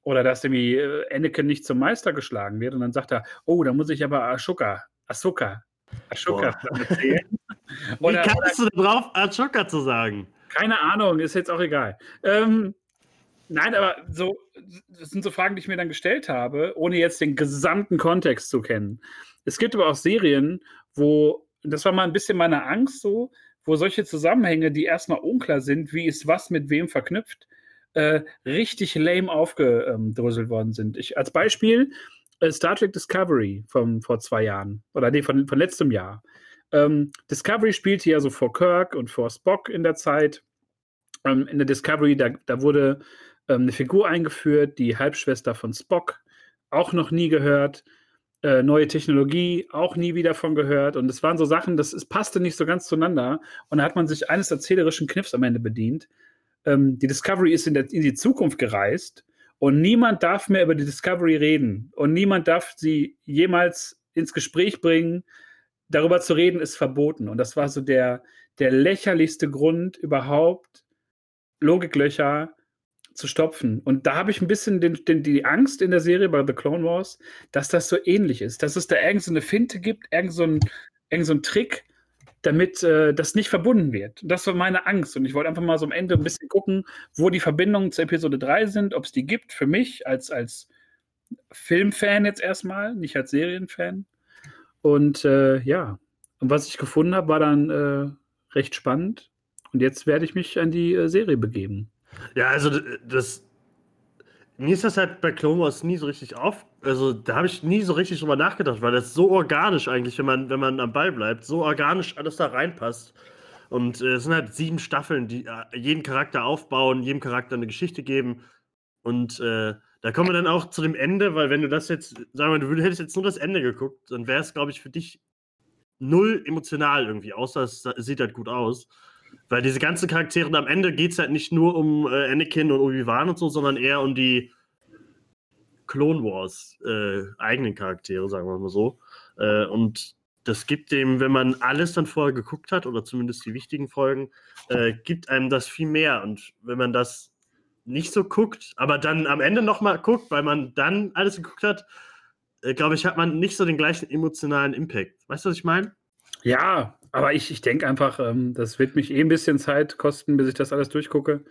Oder dass irgendwie äh, Anakin nicht zum Meister geschlagen wird und dann sagt er, oh, da muss ich aber Ashoka, Ahsoka, Ashoka erzählen. Wie kannst du drauf, Ashoka zu sagen? keine Ahnung, ist jetzt auch egal. Ähm, nein, aber so, das sind so Fragen, die ich mir dann gestellt habe, ohne jetzt den gesamten Kontext zu kennen. Es gibt aber auch Serien, wo, das war mal ein bisschen meine Angst so, wo solche Zusammenhänge, die erstmal unklar sind, wie ist was mit wem verknüpft, äh, richtig lame aufgedröselt worden sind. Ich, als Beispiel äh, Star Trek Discovery von vor zwei Jahren oder nee, von, von letztem Jahr. Ähm, Discovery spielte ja so vor Kirk und vor Spock in der Zeit. Ähm, in der Discovery, da, da wurde ähm, eine Figur eingeführt, die Halbschwester von Spock, auch noch nie gehört. Äh, neue Technologie, auch nie wieder von gehört. Und es waren so Sachen, das es passte nicht so ganz zueinander. Und da hat man sich eines erzählerischen Kniffs am Ende bedient. Ähm, die Discovery ist in, der, in die Zukunft gereist und niemand darf mehr über die Discovery reden. Und niemand darf sie jemals ins Gespräch bringen. Darüber zu reden ist verboten. Und das war so der, der lächerlichste Grund überhaupt, Logiklöcher zu stopfen. Und da habe ich ein bisschen den, den, die Angst in der Serie bei The Clone Wars, dass das so ähnlich ist. Dass es da irgendeine so Finte gibt, irgendeinen so so Trick, damit äh, das nicht verbunden wird. Das war meine Angst. Und ich wollte einfach mal so am Ende ein bisschen gucken, wo die Verbindungen zur Episode 3 sind, ob es die gibt für mich als, als Filmfan jetzt erstmal, nicht als Serienfan. Und äh, ja, und was ich gefunden habe, war dann äh, recht spannend. Und jetzt werde ich mich an die äh, Serie begeben. Ja, also das. Mir ist das halt bei Clone Wars nie so richtig auf. Also da habe ich nie so richtig drüber nachgedacht, weil das so organisch eigentlich, wenn man, wenn man am Ball bleibt, so organisch alles da reinpasst. Und äh, es sind halt sieben Staffeln, die äh, jeden Charakter aufbauen, jedem Charakter eine Geschichte geben. Und äh, da kommen wir dann auch zu dem Ende, weil wenn du das jetzt, sagen wir, du hättest jetzt nur das Ende geguckt, dann wäre es, glaube ich, für dich null emotional irgendwie, außer es sieht halt gut aus. Weil diese ganzen Charaktere am Ende geht es halt nicht nur um äh, Anakin und Obi-Wan und so, sondern eher um die Clone Wars äh, eigenen Charaktere, sagen wir mal so. Äh, und das gibt dem, wenn man alles dann vorher geguckt hat, oder zumindest die wichtigen Folgen, äh, gibt einem das viel mehr. Und wenn man das nicht so guckt, aber dann am Ende nochmal guckt, weil man dann alles geguckt hat, äh, glaube ich, hat man nicht so den gleichen emotionalen Impact. Weißt du, was ich meine? Ja, aber ich, ich denke einfach, ähm, das wird mich eh ein bisschen Zeit kosten, bis ich das alles durchgucke.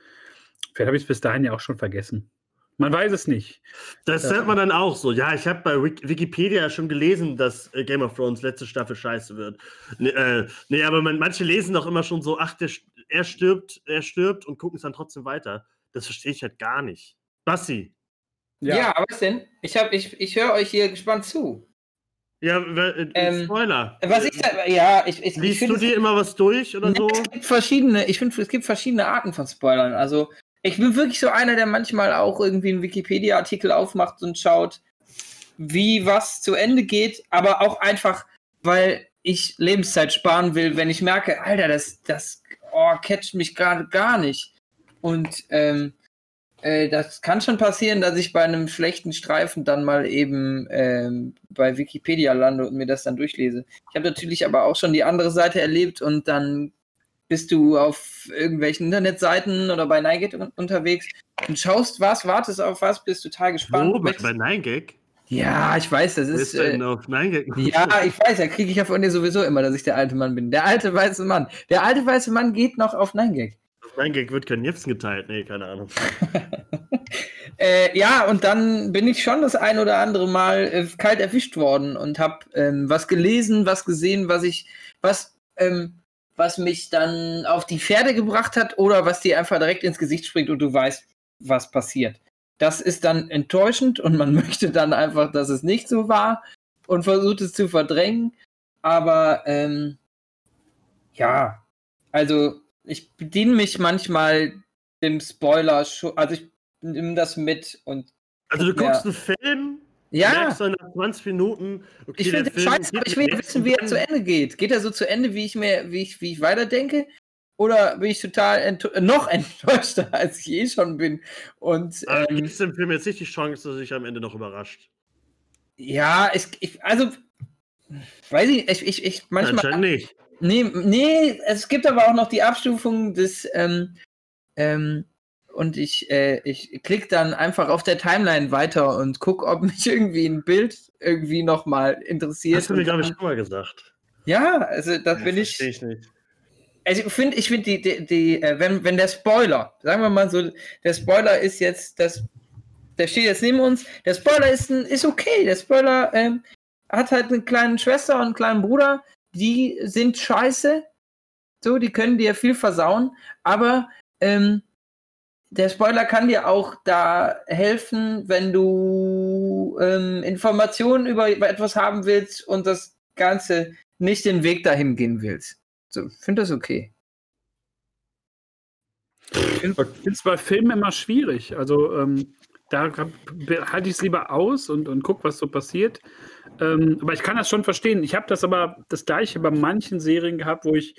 Vielleicht habe ich es bis dahin ja auch schon vergessen. Man weiß es nicht. Das ja. sagt man dann auch so. Ja, ich habe bei Wikipedia schon gelesen, dass äh, Game of Thrones letzte Staffel scheiße wird. Nee, äh, nee aber man, manche lesen doch immer schon so, ach, der, er stirbt, er stirbt und gucken es dann trotzdem weiter. Das verstehe ich halt gar nicht. Bassi. Ja, ja was denn? Ich, ich, ich höre euch hier gespannt zu. Ja, äh, ähm, Spoiler. Was ich ja, ich, ich Liest ich du dir immer was durch oder so? Es gibt verschiedene, ich finde, es gibt verschiedene Arten von Spoilern. Also, ich bin wirklich so einer, der manchmal auch irgendwie einen Wikipedia-Artikel aufmacht und schaut, wie was zu Ende geht, aber auch einfach, weil ich Lebenszeit sparen will, wenn ich merke, Alter, das, das oh, catcht mich gerade gar nicht. Und ähm, äh, das kann schon passieren, dass ich bei einem schlechten Streifen dann mal eben ähm, bei Wikipedia lande und mir das dann durchlese. Ich habe natürlich aber auch schon die andere Seite erlebt und dann bist du auf irgendwelchen Internetseiten oder bei NineGag un unterwegs und schaust was, wartest auf was, bist total gespannt. Wo, bei, bei NineGag? Ja, ich weiß, das ist. Äh, auf NineGag? Ja, ich weiß, da kriege ich ja von dir sowieso immer, dass ich der alte Mann bin. Der alte weiße Mann. Der alte weiße Mann geht noch auf NineGag. Mein Gag wird kein Jepsen geteilt. Nee, keine Ahnung. äh, ja, und dann bin ich schon das ein oder andere Mal äh, kalt erwischt worden und habe ähm, was gelesen, was gesehen, was ich, was, ähm, was mich dann auf die Pferde gebracht hat oder was dir einfach direkt ins Gesicht springt und du weißt, was passiert. Das ist dann enttäuschend und man möchte dann einfach, dass es nicht so war und versucht es zu verdrängen. Aber ähm, ja, also ich bediene mich manchmal dem Spoiler also ich nehme das mit und. Also du guckst einen Film, ja. merkst dann nach 20 Minuten, okay, ich finde scheiße, aber ich will wissen, wie er zu Ende geht. Geht er so zu Ende, wie ich mir, wie ich, wie ich weiterdenke? Oder bin ich total ent noch enttäuschter, als ich eh schon bin? Und aber ähm, gibt dem Film jetzt nicht die Chance, dass er sich am Ende noch überrascht? Ja, ich, ich also weiß ich, ich, ich, ich manchmal. Anscheinend nicht. Nee, nee, es gibt aber auch noch die Abstufung des, ähm, ähm, und ich, äh, ich klicke dann einfach auf der Timeline weiter und gucke, ob mich irgendwie ein Bild irgendwie nochmal interessiert. Hast du mir, glaube ich, schon mal gesagt. Ja, also das ja, bin ich. ich nicht. Also ich finde, ich finde die, die, die äh, wenn, wenn der Spoiler, sagen wir mal so, der Spoiler ist jetzt, das, der steht jetzt neben uns, der Spoiler ist, ein, ist okay, der Spoiler ähm, hat halt eine kleine Schwester und einen kleinen Bruder, die sind scheiße. So, die können dir viel versauen, aber ähm, der Spoiler kann dir auch da helfen, wenn du ähm, Informationen über, etwas haben willst und das Ganze nicht den Weg dahin gehen willst. So, finde das okay. Ich finde es bei Filmen immer schwierig. Also ähm, da halte ich es lieber aus und, und gucke, was so passiert. Ähm, aber ich kann das schon verstehen. Ich habe das aber das gleiche bei manchen Serien gehabt, wo ich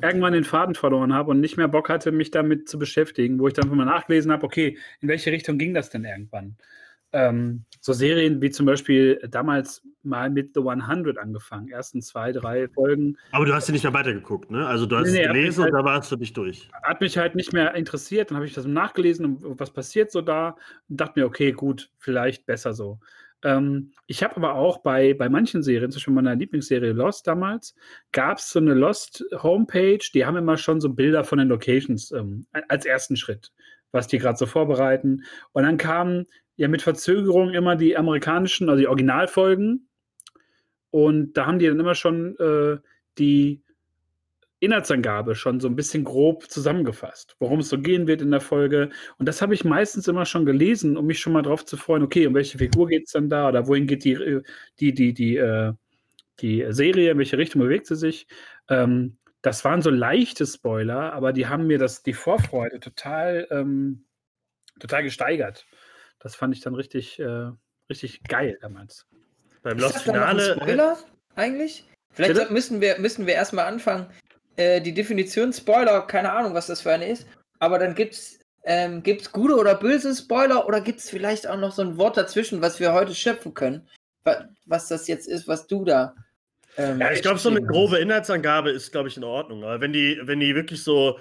irgendwann den Faden verloren habe und nicht mehr Bock hatte, mich damit zu beschäftigen, wo ich dann mal nachgelesen habe, okay, in welche Richtung ging das denn irgendwann? ähm, so Serien wie zum Beispiel damals mal mit The 100 angefangen, ersten zwei, drei Folgen. Aber du hast sie nicht mehr weitergeguckt, ne? Also du hast nee, nee, gelesen halt, und da warst du nicht durch. Hat mich halt nicht mehr interessiert, dann habe ich das nachgelesen und was passiert so da und dachte mir, okay, gut, vielleicht besser so. Ähm, ich habe aber auch bei, bei manchen Serien, zum Beispiel meiner Lieblingsserie Lost damals, gab es so eine Lost-Homepage, die haben immer schon so Bilder von den Locations ähm, als ersten Schritt, was die gerade so vorbereiten. Und dann kamen ja mit Verzögerung immer die amerikanischen, also die Originalfolgen. Und da haben die dann immer schon äh, die Inhaltsangabe schon so ein bisschen grob zusammengefasst, worum es so gehen wird in der Folge. Und das habe ich meistens immer schon gelesen, um mich schon mal drauf zu freuen, okay, um welche Figur geht es dann da oder wohin geht die, äh, die, die, die, äh, die Serie, in welche Richtung bewegt sie sich. Ähm, das waren so leichte Spoiler, aber die haben mir das, die Vorfreude total, ähm, total gesteigert. Das fand ich dann richtig, äh, richtig geil damals. Beim Lost Finale. Spoiler eigentlich? Vielleicht müssen wir, müssen wir erstmal anfangen. Äh, die Definition Spoiler, keine Ahnung, was das für eine ist. Aber dann gibt es ähm, gibt's gute oder böse Spoiler oder gibt es vielleicht auch noch so ein Wort dazwischen, was wir heute schöpfen können? Was das jetzt ist, was du da. Ähm, ja, ich glaube, so eine grobe Inhaltsangabe ist, glaube ich, in Ordnung. Aber wenn die, wenn die wirklich so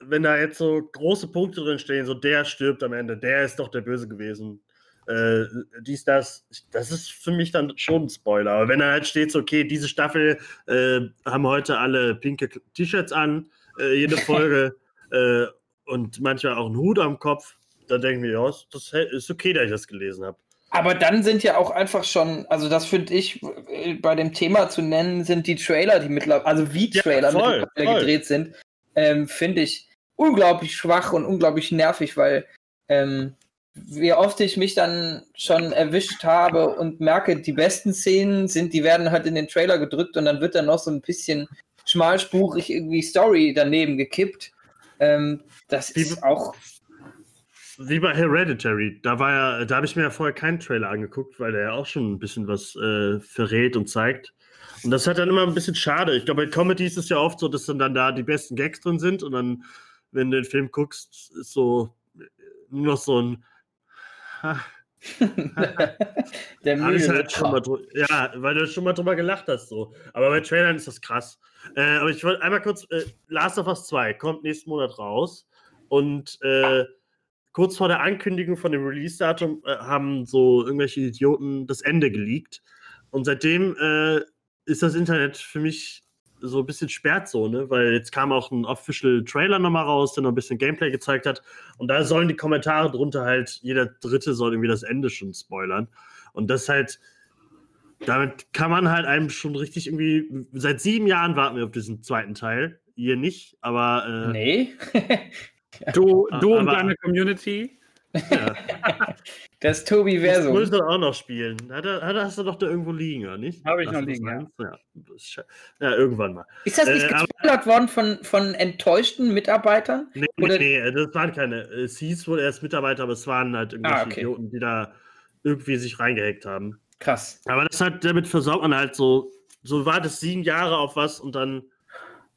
wenn da jetzt so große Punkte drin stehen, so der stirbt am Ende, der ist doch der Böse gewesen. Äh, dies, das, das ist für mich dann schon ein Spoiler. Aber wenn da halt steht, so, okay, diese Staffel äh, haben heute alle pinke T-Shirts an, äh, jede Folge äh, und manchmal auch einen Hut am Kopf, dann denken wir, ja, das ist okay, dass ich das gelesen habe. Aber dann sind ja auch einfach schon, also das finde ich bei dem Thema zu nennen, sind die Trailer, die mittlerweile, also wie Trailer ja, voll, mittlerweile voll. gedreht sind, ähm, finde ich unglaublich schwach und unglaublich nervig, weil ähm, wie oft ich mich dann schon erwischt habe und merke, die besten Szenen sind, die werden halt in den Trailer gedrückt und dann wird dann noch so ein bisschen schmalspurig irgendwie Story daneben gekippt. Ähm, das wie, ist auch. Wie bei Hereditary, da war ja, da habe ich mir ja vorher keinen Trailer angeguckt, weil der ja auch schon ein bisschen was äh, verrät und zeigt. Und das hat dann immer ein bisschen schade. Ich glaube, bei Comedy ist es ja oft so, dass dann, dann da die besten Gags drin sind und dann wenn du den Film guckst, ist so nur noch so ein. Der halt schon mal Ja, weil du schon mal drüber gelacht hast. So. Aber bei Trailern ist das krass. Äh, aber ich wollte einmal kurz: äh, Last of Us 2 kommt nächsten Monat raus. Und äh, kurz vor der Ankündigung von dem Release-Datum äh, haben so irgendwelche Idioten das Ende geleakt. Und seitdem äh, ist das Internet für mich so ein bisschen sperrt so, ne? Weil jetzt kam auch ein Official Trailer nochmal raus, der noch ein bisschen Gameplay gezeigt hat. Und da sollen die Kommentare drunter halt, jeder Dritte soll irgendwie das Ende schon spoilern. Und das halt, damit kann man halt einem schon richtig irgendwie, seit sieben Jahren warten wir auf diesen zweiten Teil. Ihr nicht, aber. Äh, nee. du, du und deine Community. Ja. Das Tobi Versum. Das musst du auch noch spielen. Hat er, hat, hast du doch da irgendwo liegen, oder nicht? Habe ich noch liegen, ja. ja. ja. irgendwann mal. Ist das nicht äh, gespoilert worden von, von enttäuschten Mitarbeitern? Nee, oder? nee, das waren keine. Es hieß wohl erst Mitarbeiter, aber es waren halt irgendwelche ah, okay. Idioten, die da irgendwie sich reingehackt haben. Krass. Aber das hat, damit versorgt man halt so, so war das sieben Jahre auf was und dann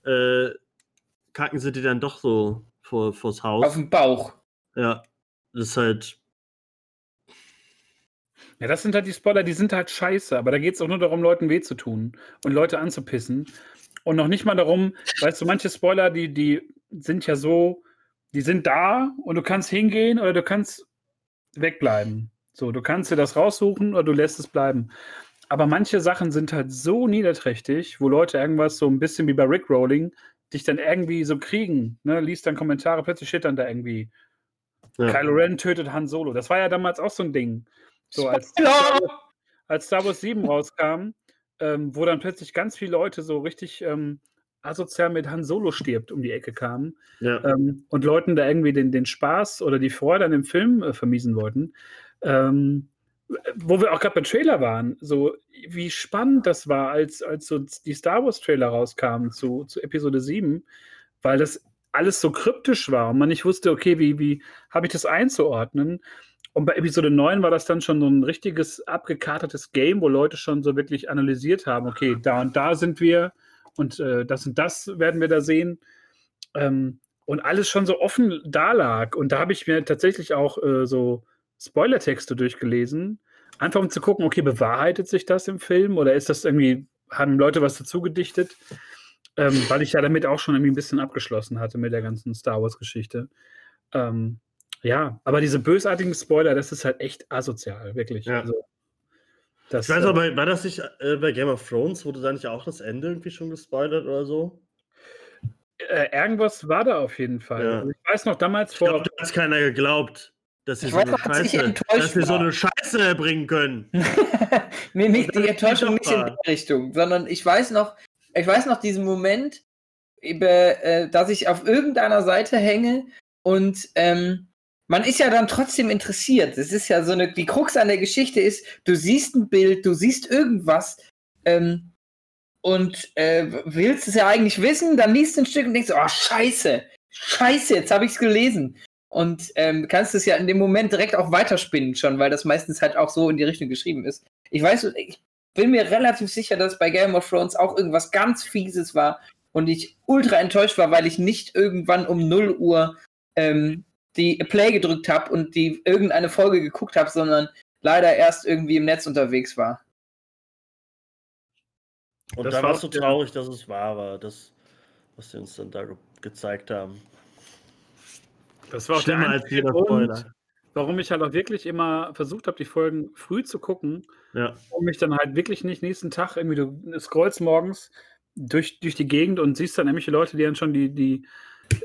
äh, kacken sie die dann doch so vor, vors Haus. Auf dem Bauch. Ja. Das ist halt ja, das sind halt die Spoiler, die sind halt scheiße, aber da geht es auch nur darum, Leuten weh zu tun und Leute anzupissen. Und noch nicht mal darum, weißt du, manche Spoiler, die, die sind ja so, die sind da und du kannst hingehen oder du kannst wegbleiben. So, du kannst dir das raussuchen oder du lässt es bleiben. Aber manche Sachen sind halt so niederträchtig, wo Leute irgendwas so ein bisschen wie bei Rick Rolling dich dann irgendwie so kriegen. Ne? Liest dann Kommentare, plötzlich steht dann da irgendwie ja. Kylo Ren tötet Han Solo. Das war ja damals auch so ein Ding. So als, als Star Wars 7 rauskam, ähm, wo dann plötzlich ganz viele Leute so richtig ähm, asozial mit Han Solo stirbt um die Ecke kamen ja. ähm, und Leuten da irgendwie den, den Spaß oder die Freude an dem Film äh, vermiesen wollten. Ähm, wo wir auch gerade beim Trailer waren, so wie spannend das war, als, als so die Star Wars Trailer rauskamen zu, zu Episode 7, weil das alles so kryptisch war und man nicht wusste, okay, wie, wie habe ich das einzuordnen? Und bei Episode 9 war das dann schon so ein richtiges abgekartetes Game, wo Leute schon so wirklich analysiert haben, okay, da und da sind wir und äh, das und das werden wir da sehen. Ähm, und alles schon so offen da lag. Und da habe ich mir tatsächlich auch äh, so Spoilertexte durchgelesen, einfach um zu gucken, okay, bewahrheitet sich das im Film oder ist das irgendwie, haben Leute was dazu gedichtet? Ähm, weil ich ja damit auch schon irgendwie ein bisschen abgeschlossen hatte mit der ganzen Star Wars-Geschichte. Ähm, ja, aber diese bösartigen Spoiler, das ist halt echt asozial, wirklich. Ja. Also, das, Ich weiß äh, aber, war das nicht äh, bei Game of Thrones? Wurde da nicht auch das Ende irgendwie schon gespoilert oder so? äh, irgendwas war da auf jeden Fall. Ja. Also ich weiß noch damals Ich vor. glaube, da hat keiner geglaubt, dass sie, Ich so eine, ich Scheiße, dass sie so eine Scheiße bringen können. nee, nicht die die Enttäuschung nicht in der Richtung, sondern ich weiß noch, ich weiß noch diesen Moment, über, äh, dass ich auf irgendeiner Seite hänge und ähm, man ist ja dann trotzdem interessiert. Es ist ja so eine, die Krux an der Geschichte ist, du siehst ein Bild, du siehst irgendwas ähm, und äh, willst es ja eigentlich wissen, dann liest du ein Stück und denkst, oh scheiße, scheiße, jetzt habe ich es gelesen. Und ähm, kannst es ja in dem Moment direkt auch weiterspinnen schon, weil das meistens halt auch so in die Richtung geschrieben ist. Ich weiß, ich bin mir relativ sicher, dass bei Game of Thrones auch irgendwas ganz Fieses war und ich ultra enttäuscht war, weil ich nicht irgendwann um 0 Uhr ähm, die Play gedrückt habe und die irgendeine Folge geguckt habe, sondern leider erst irgendwie im Netz unterwegs war. Und Das da war warst du traurig, dass es wahr war, das, was sie uns dann da ge gezeigt haben. Das war auch der Schlimmer als jeder Spoiler. warum ich halt auch wirklich immer versucht habe, die Folgen früh zu gucken, Ja. um mich dann halt wirklich nicht nächsten Tag irgendwie, du scrollst morgens durch, durch die Gegend und siehst dann nämlich Leute, die dann schon die, die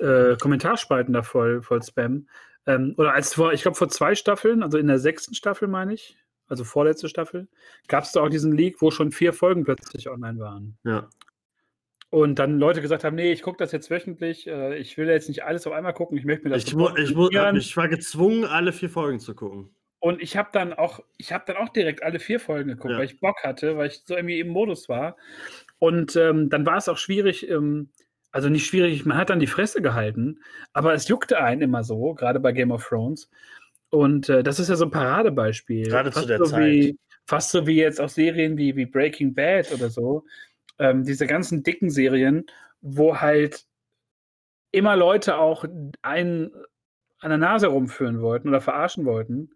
äh, Kommentarspalten da voll, voll spammen. Ähm, oder als vor, ich glaube, vor zwei Staffeln, also in der sechsten Staffel, meine ich, also vorletzte Staffel, gab es da auch diesen Leak, wo schon vier Folgen plötzlich online waren. Ja. Und dann Leute gesagt haben, nee, ich gucke das jetzt wöchentlich, äh, ich will jetzt nicht alles auf einmal gucken, ich möchte mir das Ich, mu ich, mu ich war gezwungen, alle vier Folgen zu gucken. Und ich habe dann auch, ich habe dann auch direkt alle vier Folgen geguckt, Ja. weil ich Bock hatte, weil ich so irgendwie im Modus war. Und ähm, dann war es auch schwierig, ähm, also nicht schwierig, man hat dann die Fresse gehalten, aber es juckte einen immer so, gerade bei Game of Thrones. Und äh, das ist ja so ein Paradebeispiel. Gerade zu Fast der so Zeit. Wie, fast so wie jetzt auch Serien wie, wie Breaking Bad oder so. Ähm, diese ganzen dicken Serien, wo halt immer Leute auch einen an der Nase rumführen wollten oder verarschen wollten.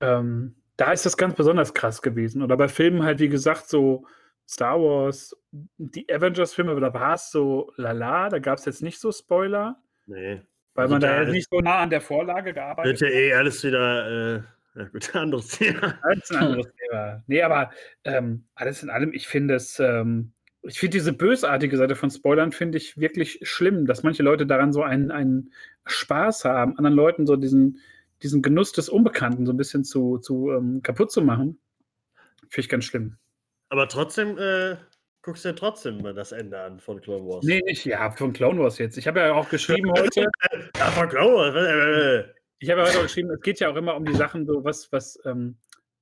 Ähm, da ist das ganz besonders krass gewesen. Oder bei Filmen halt, wie gesagt, so Star Wars, die Avengers-Filme, da war es so lala, da gab es jetzt nicht so Spoiler, Nee. weil Also man da ist- nicht so nah an der Vorlage Wird gearbeitet ja eh alles wieder, äh, gut, anderes Thema. Ist ein anderes Thema. Nee, aber ähm, alles in allem, ich finde es, ähm, ich finde diese bösartige Seite von Spoilern, finde ich wirklich schlimm, dass manche Leute daran so einen, einen Spaß haben, anderen Leuten so diesen, diesen Genuss des Unbekannten so ein bisschen zu, zu ähm, kaputt zu machen. Finde ich ganz schlimm. Aber trotzdem äh, guckst du ja trotzdem mal das Ende an von Clone Wars. Nee, nicht, ja, von Clone Wars jetzt. Ich habe ja auch geschrieben heute, Ja, von Clone Wars. äh, äh, ich habe ja heute auch geschrieben, es geht ja auch immer um die Sachen, so was, was, ähm,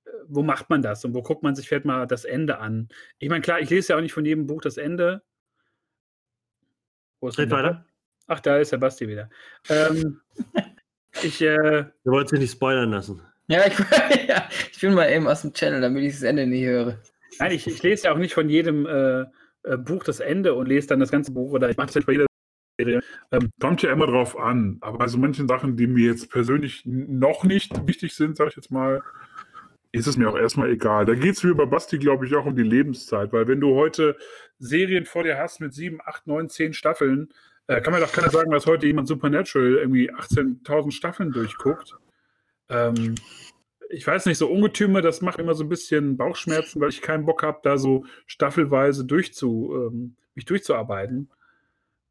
äh, wo macht man das und wo guckt man sich vielleicht mal das Ende an? Ich meine, klar, ich lese ja auch nicht von jedem Buch das Ende. Wo ist Red weiter. Ach, da ist der Basti wieder. Ähm, ich, äh, Du wolltest dich nicht spoilern lassen. Ja ich, ja, ich bin mal eben aus dem Channel, damit ich das Ende nicht höre. Nein, ich, ich lese ja auch nicht von jedem äh, äh, Buch das Ende und lese dann das ganze Buch oder ich mache jeder Serie. Ähm, Kommt ja immer drauf an, aber bei so manchen Sachen, die mir jetzt persönlich noch nicht wichtig sind, sag ich jetzt mal, ist es mir auch erstmal egal. Da geht es wie bei Basti, glaube ich, auch um die Lebenszeit, weil wenn du heute Serien vor dir hast mit sieben, acht, neun, zehn Staffeln, äh, kann mir doch keiner sagen, dass heute jemand Supernatural irgendwie 18.000 Staffeln durchguckt. Ähm, ich weiß nicht, so Ungetüme, das macht immer so ein bisschen Bauchschmerzen, weil ich keinen Bock habe, da so staffelweise durchzu, ähm, mich durchzuarbeiten.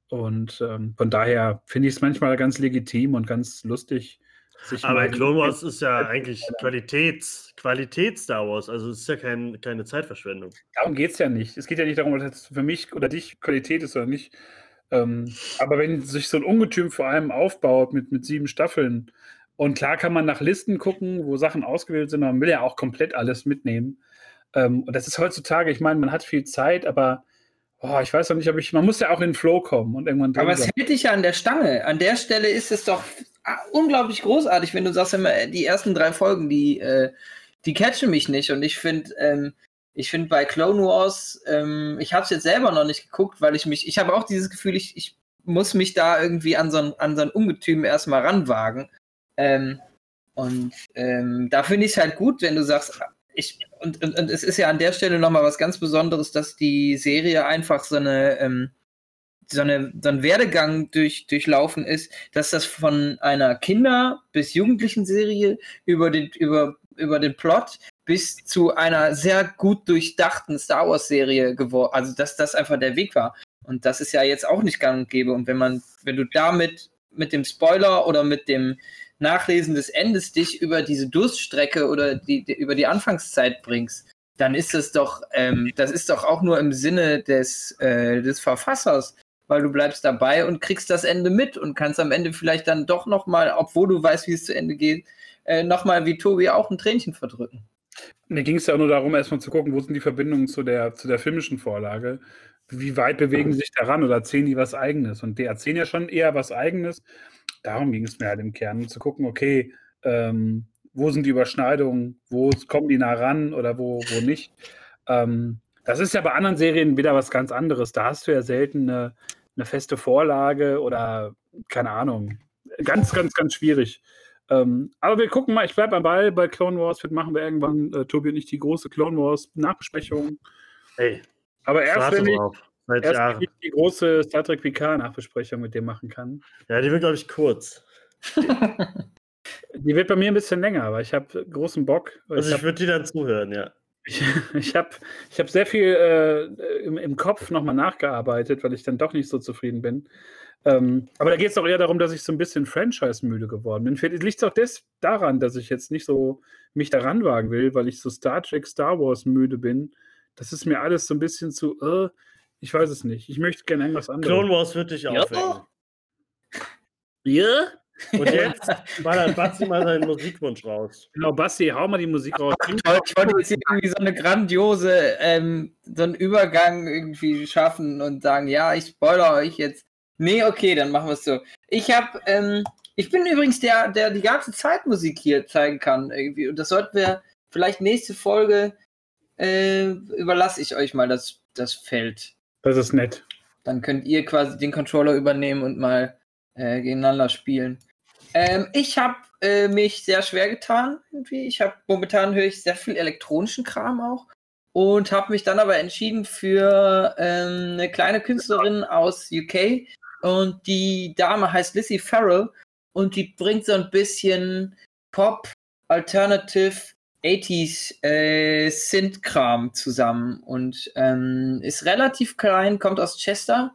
Und ähm, von daher finde ich es manchmal ganz legitim und ganz lustig. Sich Aber Clone Wars ist ja eigentlich Qualitäts, Qualität Star Wars, also es ist ja kein, keine Zeitverschwendung. Darum geht es ja nicht. Es geht ja nicht darum, dass jetzt für mich oder dich Qualität ist oder nicht. Ähm, aber wenn sich so ein Ungetüm vor allem aufbaut mit, mit sieben Staffeln, Und klar kann man nach Listen gucken, wo Sachen ausgewählt sind, aber man will ja auch komplett alles mitnehmen. Ähm, und das ist heutzutage, ich meine, man hat viel Zeit, aber oh, ich weiß noch nicht, ob ich, man muss ja auch in den Flow kommen und irgendwann Aber es hält dich ja an der Stange. An der Stelle ist es doch unglaublich großartig, wenn du sagst immer, die ersten drei Folgen, die, äh, die catchen mich nicht. Und ich finde, ähm, ich finde bei Clone Wars, ähm, ich habe es jetzt selber noch nicht geguckt, weil ich mich, ich habe auch dieses Gefühl, ich, ich muss mich da irgendwie an so ein, an so ein Ungetüm erstmal ranwagen. Ähm, und ähm, da finde ich es halt gut, wenn du sagst, ich, und, und, und es ist ja an der Stelle nochmal was ganz Besonderes, dass die Serie einfach so eine, ähm, so, eine, so ein Werdegang durch, durchlaufen ist, dass das von einer Kinder- bis Jugendlichen Serie über den, über, über den Plot bis zu einer sehr gut durchdachten Star Wars-Serie geworden, also dass das einfach der Weg war. Und das ist ja jetzt auch nicht gang und gäbe. Und wenn man, wenn du damit mit dem Spoiler oder mit dem Nachlesen des Endes dich über diese Durststrecke oder die, die über die Anfangszeit bringst, dann ist es doch, ähm, das ist doch auch nur im Sinne des, äh, des Verfassers, weil du bleibst dabei und kriegst das Ende mit und kannst am Ende vielleicht dann doch nochmal, obwohl du weißt, wie es zu Ende geht, äh, nochmal wie Tobi auch ein Tränchen verdrücken. Mir ging es ja nur darum, erstmal zu gucken, wo sind die Verbindungen zu der, zu der filmischen Vorlage. Wie weit bewegen sie sich daran oder erzählen die was Eigenes? Und die erzählen ja schon eher was Eigenes darum ging es mir halt im Kern, zu gucken, okay, ähm, wo sind die Überschneidungen, wo kommen die nah ran oder wo, wo nicht. Ähm, das ist ja bei anderen Serien wieder was ganz anderes. Da hast du ja selten eine, eine feste Vorlage oder keine Ahnung. Ganz, ganz, ganz schwierig. Ähm, aber wir gucken mal, ich bleibe am Ball bei Clone Wars. Wird machen wir irgendwann, äh, Tobi und ich, die große Clone Wars Nachbesprechung. Hey. Aber erst wenn ich, Seit Erst Jahren. Ich die große Star Trek PK-Nachbesprechung mit dem machen kann. Ja, die wird, glaube ich, kurz. die wird bei mir ein bisschen länger, aber ich habe großen Bock. Also ich, ich würde die dann zuhören, ja. Ich, ich habe ich hab sehr viel äh, im, im Kopf nochmal nachgearbeitet, weil ich dann doch nicht so zufrieden bin. Ähm, aber da geht es auch eher darum, dass ich so ein bisschen Franchise-müde geworden bin. Vielleicht liegt es auch des, daran, dass ich jetzt nicht so mich daran wagen will, weil ich so Star Trek, Star Wars müde bin. Das ist mir alles so ein bisschen zu, äh, ich weiß es nicht. Ich möchte gerne irgendwas anderes. Clone Wars wird dich aufwecken. Ja? Und jetzt ballert Basti mal seinen Musikwunsch raus. Genau, Basti, hau mal die Musik raus. Ach, toll, ich wollte jetzt irgendwie so eine grandiose, ähm, so einen Übergang irgendwie schaffen und sagen, ja, ich spoilere euch jetzt. Nee, okay, dann machen wir es so. Ich habe, ähm, ich bin übrigens der, der die ganze Zeit Musik hier zeigen kann irgendwie. Und das sollten wir vielleicht nächste Folge äh, überlasse ich euch mal das, das Feld. Das ist nett. Dann könnt ihr quasi den Controller übernehmen und mal äh, gegeneinander spielen. Ähm, ich habe äh, mich sehr schwer getan irgendwie. Ich habe momentan höre ich sehr viel elektronischen Kram auch und habe mich dann aber entschieden für ähm, eine kleine Künstlerin aus UK und die Dame heißt Lizzie Farrell und die bringt so ein bisschen Pop, Alternative 80s äh, Synth-Kram zusammen und ähm, ist relativ klein, kommt aus Chester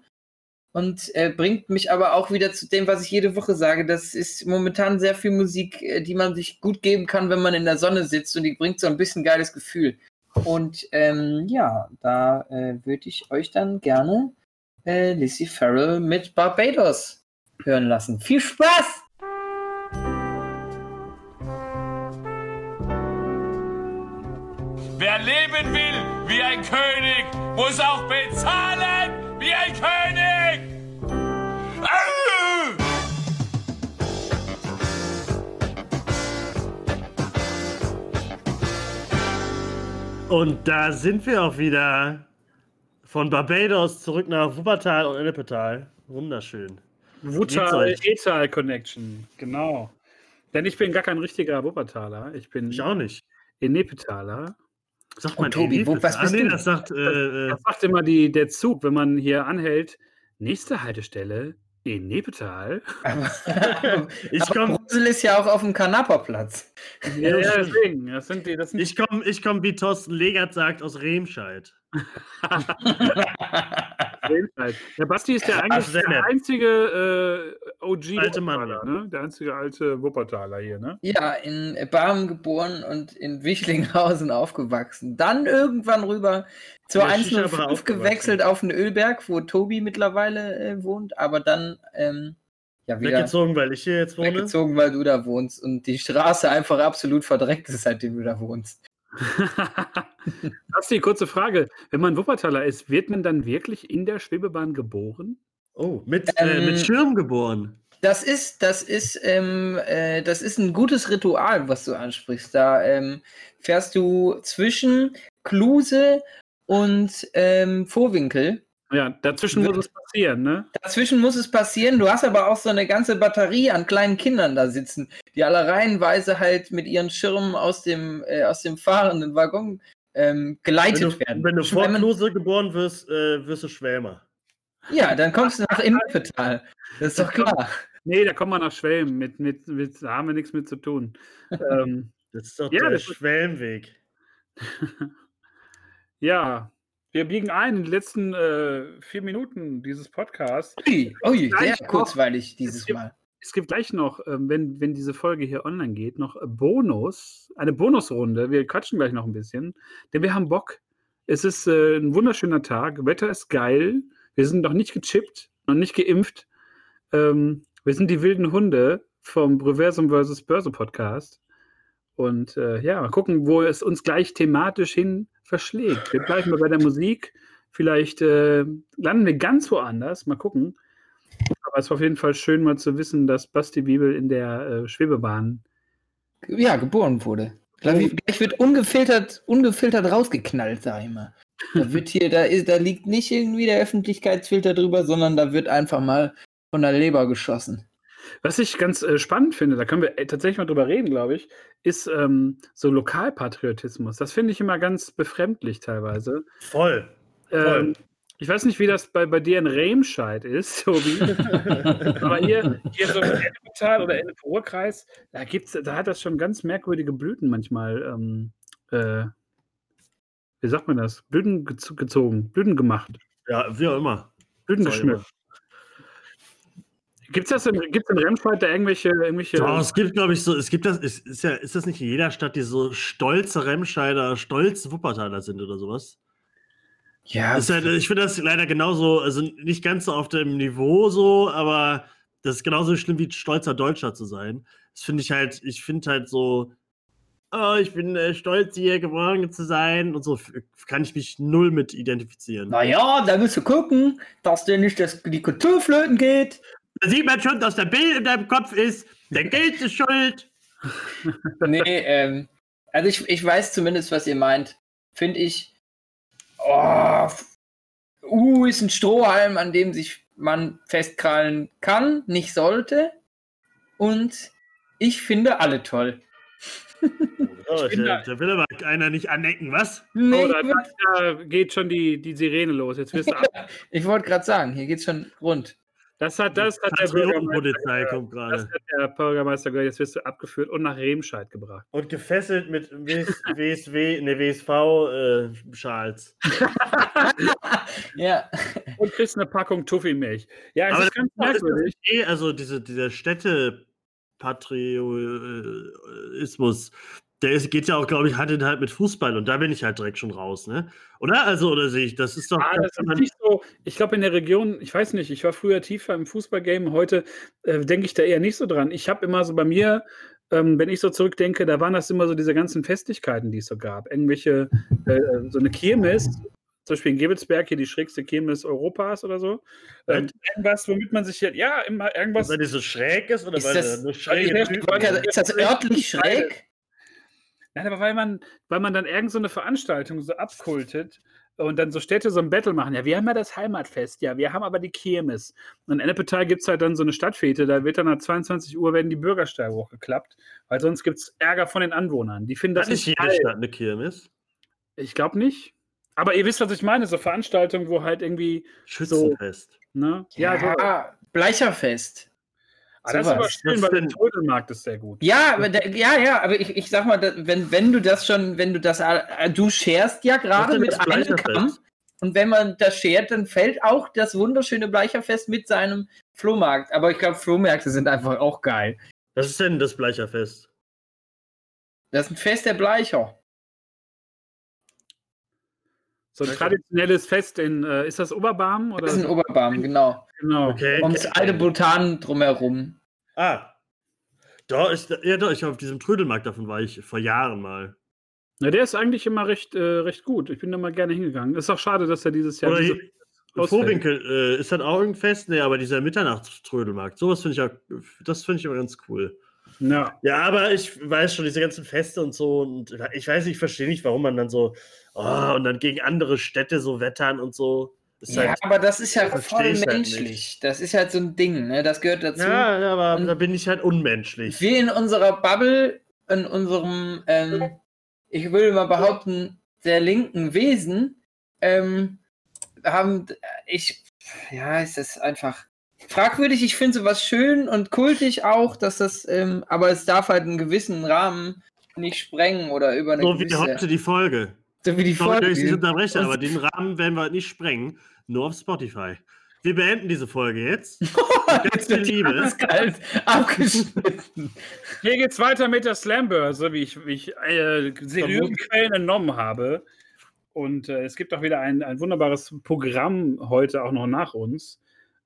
und äh, bringt mich aber auch wieder zu dem, was ich jede Woche sage. Das ist momentan sehr viel Musik, äh, die man sich gut geben kann, wenn man in der Sonne sitzt und die bringt so ein bisschen geiles Gefühl. Und ähm, ja, da äh, würde ich euch dann gerne äh, Lizzie Farrell mit Barbados hören lassen. Viel Spaß! Ein König, muss auch bezahlen wie ein König. Und da sind wir auch wieder von Barbados zurück nach Wuppertal und Ennepetal. Wunderschön. Wuppertal-Etal-Connection, genau. Denn ich bin gar kein richtiger Wuppertaler. Ich bin ich auch nicht. Enepetaler. Sagt man Tobi, wo, was bist ah, nee, das sagt, äh, das sagt immer die, der Zug, wenn man hier anhält. Nächste Haltestelle in Nepetal. ich komme. Brüssel ist ja auch auf dem Kanaperplatz. Ja, deswegen. Das sind die, das sind ich komme, ich komm, wie Thorsten Legert sagt, aus Remscheid. Der Basti ist der eigentlich der einzige äh, OG alte Mann, ne? Der einzige alte Wuppertaler hier, ne? Ja, in Barmen geboren und in Wichlinghausen aufgewachsen. Dann irgendwann rüber zur 105 gewechselt auf den Ölberg, wo Tobi mittlerweile äh, wohnt, aber dann ähm, Ja, wieder Weggezogen, weil ich hier jetzt wohne. weggezogen, weil du da wohnst und die Straße einfach absolut verdreckt ist, seitdem du da wohnst. Das ist die kurze Frage. Wenn man Wuppertaler ist, wird man dann wirklich in der Schwebebahn geboren? Oh, mit, äh, Ähm, mit Schirm geboren. Das ist, das ist, ähm, äh, das ist ein gutes Ritual, was du ansprichst. Da ähm, fährst du zwischen Kluse und ähm, Vorwinkel. Ja, dazwischen muss es passieren, ne? Dazwischen muss es passieren. Du hast aber auch so eine ganze Batterie an kleinen Kindern da sitzen, die alle reihenweise halt mit ihren Schirmen aus dem, äh, aus dem fahrenden Waggon ähm, geleitet Wenn du, werden. wenn du Klose geboren wirst, äh, wirst du Schwämer. Ja, dann kommst du nach Innenpetal. Das ist doch klar. Nee, da kommt man nach Schwelm. Mit, mit, mit, da haben wir nichts mit zu tun. ähm, Das ist doch Ja, der Schwellenweg. ja, wir biegen ein in die letzten äh, vier Minuten dieses Podcasts. Ui, ui, sehr noch- kurzweilig dieses gibt- Mal. Es gibt gleich noch, ähm, wenn, wenn diese Folge hier online geht, noch Bonus, eine Bonusrunde. Wir quatschen gleich noch ein bisschen, denn wir haben Bock. Es ist äh, ein wunderschöner Tag, Wetter ist geil, wir sind noch nicht gechippt, noch nicht geimpft. Ähm, wir sind die wilden Hunde vom Reversum vs. Börse Podcast. Und äh, ja, mal gucken, wo es uns gleich thematisch hin verschlägt. Wir bleiben mal bei der Musik. Vielleicht äh, landen wir ganz woanders. Mal gucken. Aber es war auf jeden Fall schön, mal zu wissen, dass Basti Bibel in der äh, Schwebebahn. Ja, geboren wurde. Gleich, gleich wird ungefiltert, ungefiltert rausgeknallt, sag ich mal. Da wird hier, da ist, da liegt nicht irgendwie der Öffentlichkeitsfilter drüber, sondern da wird einfach mal von der Leber geschossen. Was ich ganz äh, spannend finde, da können wir äh, tatsächlich mal drüber reden, glaube ich, ist ähm, so Lokalpatriotismus. Das finde ich immer ganz befremdlich teilweise. Voll. Ähm, ich weiß nicht, wie das bei, bei dir in Remscheid ist, Tobi. Aber hier, hier so im Ennepetal oder Ennepe-Ruhr-Kreis, da gibt's, da hat das schon ganz merkwürdige Blüten manchmal. Ähm, äh, wie sagt man das? Blüten gez gezogen, Blüten gemacht, Ja, wie auch immer. Blüten geschmückt. Gibt es das in, gibt's in Remscheid da irgendwelche, irgendwelche Ja, es gibt, glaube ich, so, es gibt das, ist, ist, ja, ist das nicht in jeder Stadt, die so stolze Remscheider, stolze Wuppertaler sind oder sowas? Ja, halt, ich finde das leider genauso, also nicht ganz so auf dem Niveau so, aber das ist genauso schlimm wie stolzer Deutscher zu sein. Das finde ich halt, ich finde halt so, oh, ich bin äh, stolz, hier geboren zu sein und so, kann ich mich null mit identifizieren. naja, da musst du gucken, dass dir nicht das, die Kultur flöten geht. Da sieht man schon, dass der Bild in deinem Kopf ist, der Geld ist schuld. Nee, ähm, also ich, ich weiß zumindest, was ihr meint. Finde ich, oh, uh, ist ein Strohhalm, an dem sich man festkrallen kann, nicht sollte. Und ich finde alle toll. Oh, da, da- will aber einer nicht anecken, was? Nee, Oh, da, da geht schon die, die Sirene los. Jetzt wirst du ab. ich wollte gerade sagen, hier geht's schon rund. Das hat, das hat der Bürgermeister, kommt das gerade. hat der Bürgermeister gehört. Jetzt wirst du abgeführt und nach Remscheid gebracht. Und gefesselt mit WS, WSW, ne, WSV-Schals. Ja, Und kriegst eine Packung Tuffy-Milch. Ja, es Aber ist ganz das ist merkwürdig. eh, also diese, dieser Städtepatriotismus, der ist, geht ja auch, glaube ich, Hand in Hand mit Fußball und da bin ich halt direkt schon raus, ne? Oder? Also, oder sehe ich, das ist doch. Ah, das ist nicht so. Ich glaube, in der Region, ich weiß nicht, ich war früher tiefer im Fußballgame, heute äh, denke ich da eher nicht so dran. Ich habe immer so bei mir, ähm, wenn ich so zurückdenke, da waren das immer so diese ganzen Festlichkeiten, die es so gab. Irgendwelche, äh, so eine Kirmes, zum Beispiel in Gebelsberg hier die schrägste Kirmes Europas oder so. Ähm, irgendwas, womit man sich ja, ja, immer irgendwas. weil die so schräg ist oder Ist weil das- da nur ist- Typen ist sind? das örtlich schräg? Nein, aber weil man, weil man dann irgend so eine Veranstaltung so abkultet und dann so Städte so ein Battle machen. Ja, wir haben ja das Heimatfest, ja, wir haben aber die Kirmes. Und in Ennepetal gibt es halt dann so eine Stadtfete, da wird dann ab 22 Uhr werden die Bürgersteige hochgeklappt, weil sonst gibt es Ärger von den Anwohnern. Die finden das Hat nicht nicht jede geil. Stadt eine Kirmes? Ich glaube nicht. Aber ihr wisst, was ich meine, so Veranstaltungen, wo halt irgendwie, Schützenfest. ne? Ja, so. Bleicherfest. Ah, das ist aber schön, weil der? Trödelmarkt ist sehr gut. Ja, ja, ja, aber ich, ich sag mal, wenn, wenn du das schon, wenn du das, äh, du scherst ja gerade mit einem Bleicherfest? Kamm und wenn man das schert, dann fällt auch das wunderschöne Bleicherfest mit seinem Flohmarkt. Aber ich glaube, Flohmärkte sind einfach auch geil. Was ist denn das Bleicherfest? Das ist ein Fest der Bleicher. So ein traditionelles Fest in, äh, ist das Oberbarm? Oder? Das ist ein Oberbarm, genau. Genau. Okay. Ums alte Bhutan drumherum. Ah. Doch, ich, ja, doch, ich auf diesem Trödelmarkt davon war ich vor Jahren mal. Ja, der ist eigentlich immer recht, äh, recht gut. Ich bin da mal gerne hingegangen. Ist auch schade, dass er dieses Jahr diese. Vorwinkel, äh, ist das auch irgendein Fest? Nee, aber dieser Mitternachtströdelmarkt, sowas finde ich auch, das finde ich immer ganz cool. Ja. Ja, aber ich weiß schon, diese ganzen Feste und so, und ich weiß nicht, ich verstehe nicht, warum man dann so, oh, und dann gegen andere Städte so wettern und so. Ist Ja, halt, aber das ist ja voll ich halt menschlich. das ist halt so ein Ding, ne? Das gehört dazu. ja, ja, aber Und- da bin ich halt unmenschlich. Wir in unserer Bubble, in unserem, ähm, ich würde mal behaupten, sehr linken Wesen, ähm, haben, ich, ja, es ist einfach fragwürdig. Ich finde sowas schön und kultig auch, dass das, ähm, aber es darf halt einen gewissen Rahmen nicht sprengen oder über eine So wie gewisse, heute die Folge. so wie die Sorry, dass ich Sie Folge. unterbreche, aber den Rahmen werden wir nicht sprengen. Nur auf Spotify. Wir beenden diese Folge jetzt. Jetzt wird die Liebe. alles kalt abgeschnitten. Hier geht's weiter mit der Slambörse, wie ich, wie ich äh, seriösen Quellen entnommen habe. Und äh, es gibt auch wieder ein, ein wunderbares Programm heute auch noch nach uns.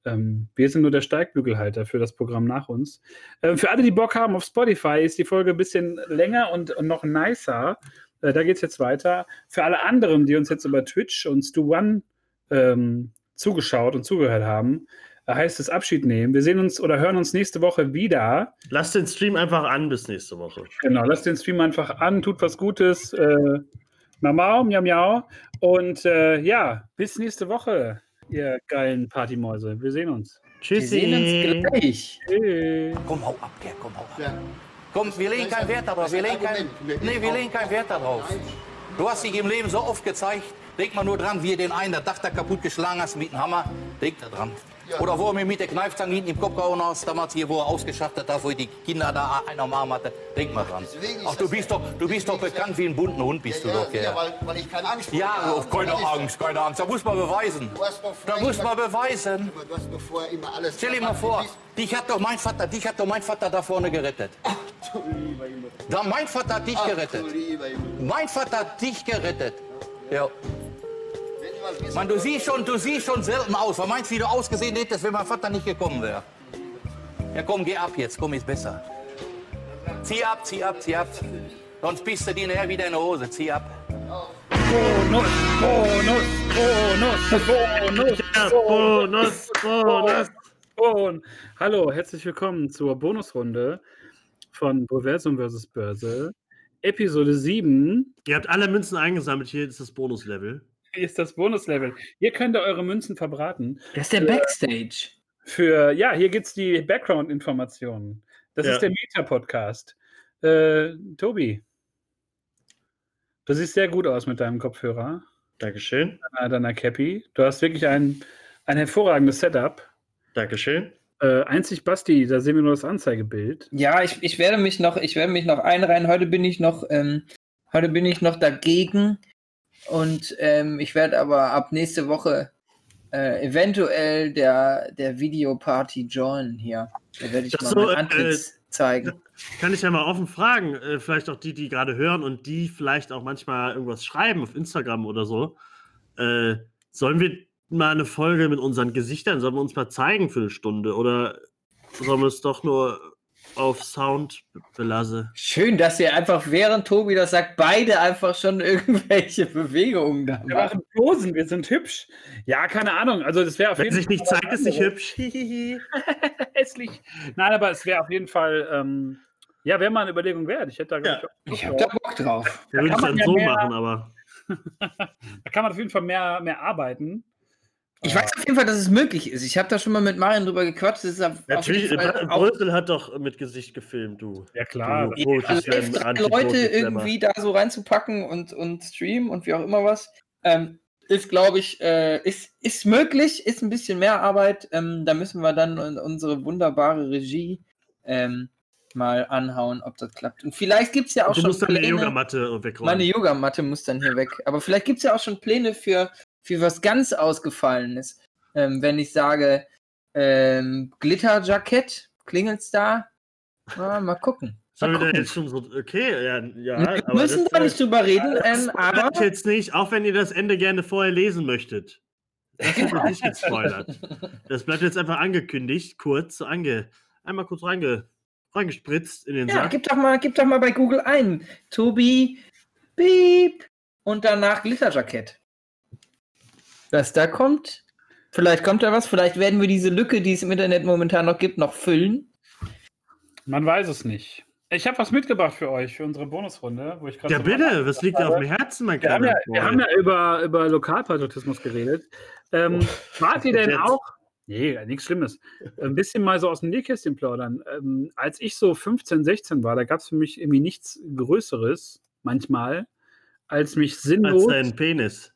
Ähm, wir sind nur der Steigbügelhalter für das Programm nach uns. Ähm, für alle, die Bock haben auf Spotify, ist die Folge ein bisschen länger und, und noch nicer. Äh, da geht's jetzt weiter. Für alle anderen, die uns jetzt über Twitch und Stu One ähm, zugeschaut und zugehört haben, heißt es Abschied nehmen. Wir sehen uns oder hören uns nächste Woche wieder. Lasst den Stream einfach an bis nächste Woche. Genau, lasst den Stream einfach an, tut was Gutes. Äh, Mamau, miau, miau. Und äh, ja, bis nächste Woche, ihr geilen Partymäuse. Wir sehen uns. Wir Tschüssi. sehen uns gleich. Tschüss. Komm, hau ab, Gerd, komm, hau ab. Ja. Komm, wir legen keinen Wert darauf. Wir legen keinen, Argument. nee, wir legen keinen Wert darauf. Du hast dich im Leben so oft gezeigt. Denk mal nur dran, wie du den einen das Dach da kaputt geschlagen hast mit dem Hammer. Denk da dran. Oder wo er mir mit der Kneifzange hinten im Kopf gehauen hast, damals hier, wo er ausgeschachtet hat, wo die Kinder da einen am Arm hatte. Denk mal dran. Ach, du bist doch, du bist doch bekannt wie ein bunten Hund, bist du doch, ja, ja. weil, weil ich keine Angst Ja, habe. keine Das ist- Angst, keine Angst. Da muss man beweisen. Da muss man beweisen. Du hast doch vorher immer alles. Stell dir mal vor, dich hat doch mein Vater, dich hat doch mein Vater da vorne gerettet. Du lieber Junge. Da, mein Vater hat dich Ach, gerettet. Mein Vater hat dich gerettet. Ja. Mann, du siehst schon, du siehst schon selten aus. Was meinst du, wie du ausgesehen hättest, wenn mein Vater nicht gekommen wäre? Ja, komm, geh ab jetzt. Komm, ist besser. Zieh ab, zieh ab, zieh ab. Sonst bist du dir nachher wieder in der Hose. Zieh ab. Bonus, Bonus, Bonus, Bonus, Bonus, Bonus. Bonus. Hallo, herzlich willkommen zur Bonusrunde von Proversum vs. Börse. Episode 7. Ihr habt alle Münzen eingesammelt. Hier ist das Bonuslevel. Hier ist das Bonuslevel. Hier könnt ihr eure Münzen verbraten. Das ist der Backstage. Für, ja, hier gibt es die Background-Informationen. Das Ja. ist der Meta-Podcast. Äh, Tobi, du siehst sehr gut aus mit deinem Kopfhörer, Dankeschön. deiner, deiner Cappy. Du hast wirklich ein, ein hervorragendes Setup. Dankeschön. Äh, einzig Basti, da sehen wir nur das Anzeigebild. Ja, ich, ich werde mich noch, ich werde mich noch einreihen. Heute bin ich noch, ähm, heute bin ich noch dagegen. Und ähm, ich werde aber ab nächste Woche äh, eventuell der, der Videoparty joinen hier. Da werde ich Ach mal so, mein äh, Antlitz zeigen. Kann ich ja mal offen fragen, äh, vielleicht auch die, die gerade hören und die vielleicht auch manchmal irgendwas schreiben auf Instagram oder so. Äh, sollen wir mal eine Folge mit unseren Gesichtern, sollen wir uns mal zeigen für eine Stunde oder sollen wir es doch nur auf Sound belassen? Schön, dass ihr einfach, während Tobi das sagt, beide einfach schon irgendwelche Bewegungen da Wir machen. machen Posen, wir sind hübsch. Ja, keine Ahnung. Also, das wäre auf Wenn jeden sich nicht Fall zeigt, ist nicht hübsch. Hässlich. Nein, aber es wäre auf jeden Fall, ähm, ja, wäre mal eine Überlegung wert. Ich hätte da, Ja. ich, Ich habe Bock da Bock drauf. Da würde ich kann man dann ja so mehr- machen, aber. Da kann man auf jeden Fall mehr, mehr arbeiten. Ich weiß auf jeden Fall, dass es möglich ist. Ich habe da schon mal mit Marian drüber gequatscht. Natürlich, Brösel hat doch mit Gesicht gefilmt, du. Ja, klar. Du Poetry also Anti-Poetry Leute irgendwie da so reinzupacken und, und streamen und wie auch immer was, ähm, ist, glaube ich, äh, ist, ist möglich, ist ein bisschen mehr Arbeit. Ähm, da müssen wir dann un- unsere wunderbare Regie ähm, mal anhauen, ob das klappt. Und vielleicht gibt es ja auch du schon musst dann eine Pläne. Yogamatte wegräumen. Meine Yogamatte muss dann hier weg. Aber vielleicht gibt es ja auch schon Pläne für, für was ganz Ausgefallenes. Ähm, wenn ich sage, ähm, Glitterjackett, klingelt's da? Ah, mal gucken. Sollen wir da jetzt schon so, okay, ja, ja. Wir aber müssen da nicht drüber reden, ähm, Das aber jetzt nicht, auch wenn ihr das Ende gerne vorher lesen möchtet. Das wird noch nicht gespoilert. Das bleibt jetzt einfach angekündigt, kurz, ange, einmal kurz reinge, reingespritzt in den ja, Sack. gib doch mal, gib doch mal bei Google ein. Tobi, Beep und danach Glitterjackett. Was da kommt, vielleicht kommt da was, vielleicht werden wir diese Lücke, die es im Internet momentan noch gibt, noch füllen. Man weiß es nicht. Ich habe was mitgebracht für euch, für unsere Bonusrunde, wo ich gerade Ja, so bitte, was liegt dir auf dem Herzen, mein Wir haben, ja, kleiner wir haben ja über, über Lokalpatriotismus geredet. Ähm, wart ihr denn Jetzt. auch? Nee, nichts Schlimmes. Ein bisschen mal so aus dem Nähkästchen plaudern. Ähm, als ich so 15, 16 war, da gab es für mich irgendwie nichts Größeres, manchmal, als mich Als sinnlos, dein Penis.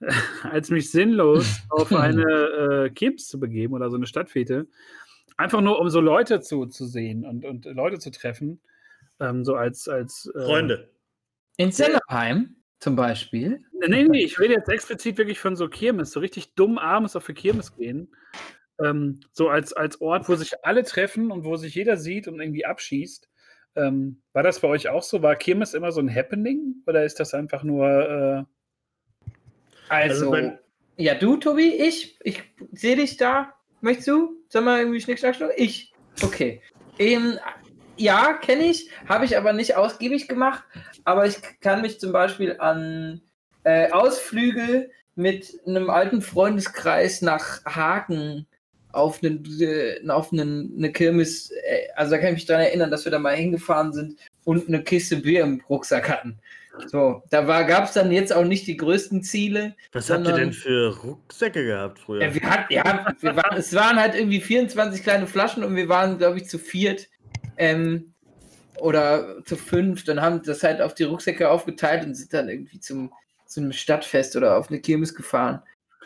als mich sinnlos auf eine äh, Kirmes zu begeben oder so eine Stadtfete. Einfach nur, um so Leute zu, zu sehen und, und Leute zu treffen. Ähm, so als, als äh, Freunde. In Sennerheim zum Beispiel. Nee, nee, ich rede jetzt explizit wirklich von so Kirmes, so richtig dumm abends auf für Kirmes gehen. Ähm, so als, als Ort, wo sich alle treffen und wo sich jeder sieht und irgendwie abschießt. Ähm, war das bei euch auch so? War Kirmes immer so ein Happening? Oder ist das einfach nur. Äh, Also, Also ja, du, Tobi, ich, ich sehe dich da. Möchtest du? Sag mal irgendwie Schnick, Schnack, Schnuck? Ich. Okay. Ähm, ja, kenne ich, habe ich aber nicht ausgiebig gemacht. Aber ich kann mich zum Beispiel an äh, Ausflüge mit einem alten Freundeskreis nach Hagen auf eine, äh, auf eine, eine Kirmes, äh, also da kann ich mich daran erinnern, dass wir da mal hingefahren sind und eine Kiste Bier im Rucksack hatten. So, da gab es dann jetzt auch nicht die größten Ziele. Was habt ihr sondern- denn für Rucksäcke gehabt früher? Ja, wir hatten, ja, wir waren, es waren halt irgendwie 24 kleine Flaschen und wir waren, glaube ich, zu viert ähm, oder zu fünf. Dann haben das halt auf die Rucksäcke aufgeteilt und sind dann irgendwie zum, zum Stadtfest oder auf eine Kirmes gefahren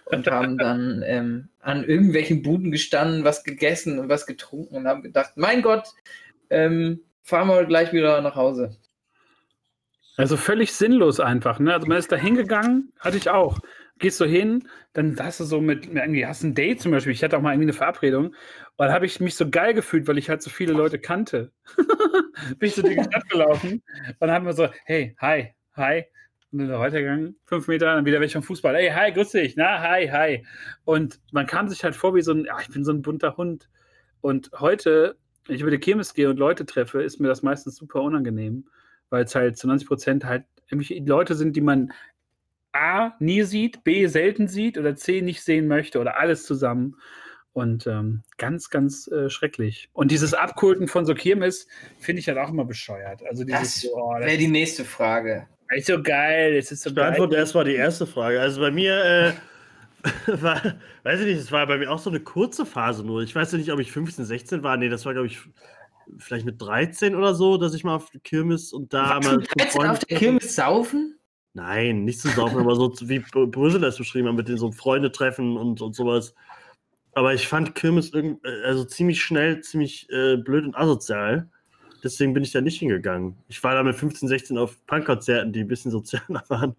und haben dann ähm, an irgendwelchen Buden gestanden, was gegessen und was getrunken und haben gedacht, mein Gott, ähm, fahren wir gleich wieder nach Hause. Also völlig sinnlos einfach. Ne? Also man ist da hingegangen, hatte ich auch. Gehst du hin, dann hast du so mit, irgendwie hast ein Date zum Beispiel. Ich hatte auch mal irgendwie eine Verabredung. Und dann habe ich mich so geil gefühlt, weil ich halt so viele Leute kannte. Bin ich so durch die Stadt gelaufen und dann haben wir so, hey, hi, hi. Und dann weitergegangen, fünf Meter, dann wieder welche vom Fußball. Hey, hi, grüß dich. Na, hi, hi. Und man kam sich halt vor wie so ein, ja, ich bin so ein bunter Hund. Und heute, wenn ich über die Kirmes gehe und Leute treffe, ist mir das meistens super unangenehm, weil es halt zu 90 Prozent halt irgendwelche Leute sind, die man A, nie sieht, B, selten sieht oder C, nicht sehen möchte oder alles zusammen. Und ähm, ganz, ganz äh, schrecklich. Und dieses Abkulten von so Kirmes finde ich halt auch immer bescheuert. Also dieses, Das oh, das wäre die nächste Frage. ist so geil, es ist so Ich geil. beantworte erstmal die erste Frage. Also bei mir, äh, war, weiß ich nicht, es war bei mir auch so eine kurze Phase nur. Ich weiß nicht, ob ich 15, 16 war. Nee, das war, glaube ich, vielleicht mit 13 oder so, dass ich mal auf die Kirmes und da Warst mal. du 13 auf der Kirmes saufen? Nein, nicht zu saufen, aber so wie Brüssel das beschrieben hat, mit den so Freunde treffen und, und sowas. Aber ich fand Kirmes irgend, äh, also ziemlich schnell, ziemlich äh, blöd und asozial. Deswegen bin ich da nicht hingegangen. Ich war da mit 15, 16 auf Punkkonzerten, die ein bisschen sozialer waren.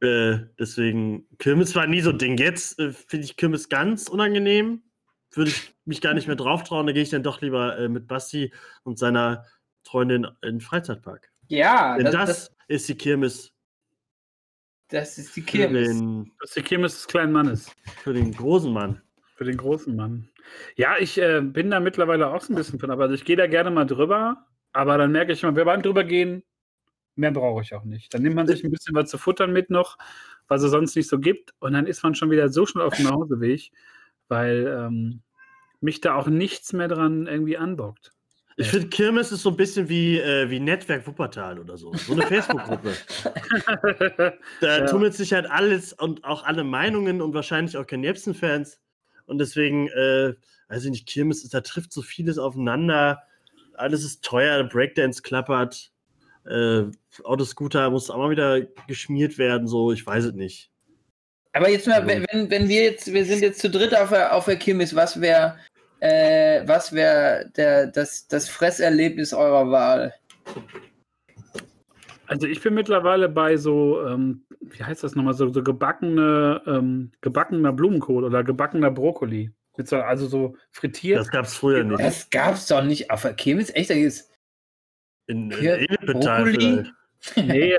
Äh, deswegen, Kirmes war nie so ein Ding. Jetzt äh, finde ich Kirmes ganz unangenehm. Würde ich mich gar nicht mehr drauf trauen. Da gehe ich dann doch lieber äh, mit Basti und seiner Freundin in den Freizeitpark. Ja, Denn das, das, das, ist die Kirmes das ist die Kirmes. den, Das ist die Kirmes des kleinen Mannes. für den großen Mann. Für den großen Mann. Ja, ich äh, bin da mittlerweile auch so ein bisschen von, aber also ich gehe da gerne mal drüber, aber dann merke ich mal, wir beim drüber gehen, mehr brauche ich auch nicht. Dann nimmt man sich ein bisschen was zu futtern mit noch, was es sonst nicht so gibt, und dann ist man schon wieder so schnell auf dem Nachhauseweg, weil ähm, mich da auch nichts mehr dran irgendwie anbockt. Ich finde, Kirmes ist so ein bisschen wie, äh, wie Netzwerk Wuppertal oder so. So eine Facebook-Gruppe. Da Ja. tummelt sich halt alles und auch alle Meinungen und wahrscheinlich auch kein Jepsen-Fans. Und deswegen, äh, weiß ich nicht, Kirmes, ist, da trifft so vieles aufeinander. Alles ist teuer, der Breakdance klappert. Äh, Autoscooter muss auch mal wieder geschmiert werden, so, ich weiß es nicht. Aber jetzt mal, wenn, wenn- wenn wir jetzt, wir sind jetzt zu dritt auf der, auf der Kirmes, was wäre äh, was wäre der, das, das Fresserlebnis eurer Wahl? Also ich bin mittlerweile bei so, ähm, wie heißt das nochmal, so, so gebackene, ähm, gebackener Blumenkohl oder gebackener Brokkoli. Also so frittiert. Das gab es früher nicht. Das gab's doch nicht auf der Kirmes. Echt, da gibt's In, in Brokkoli? Nee.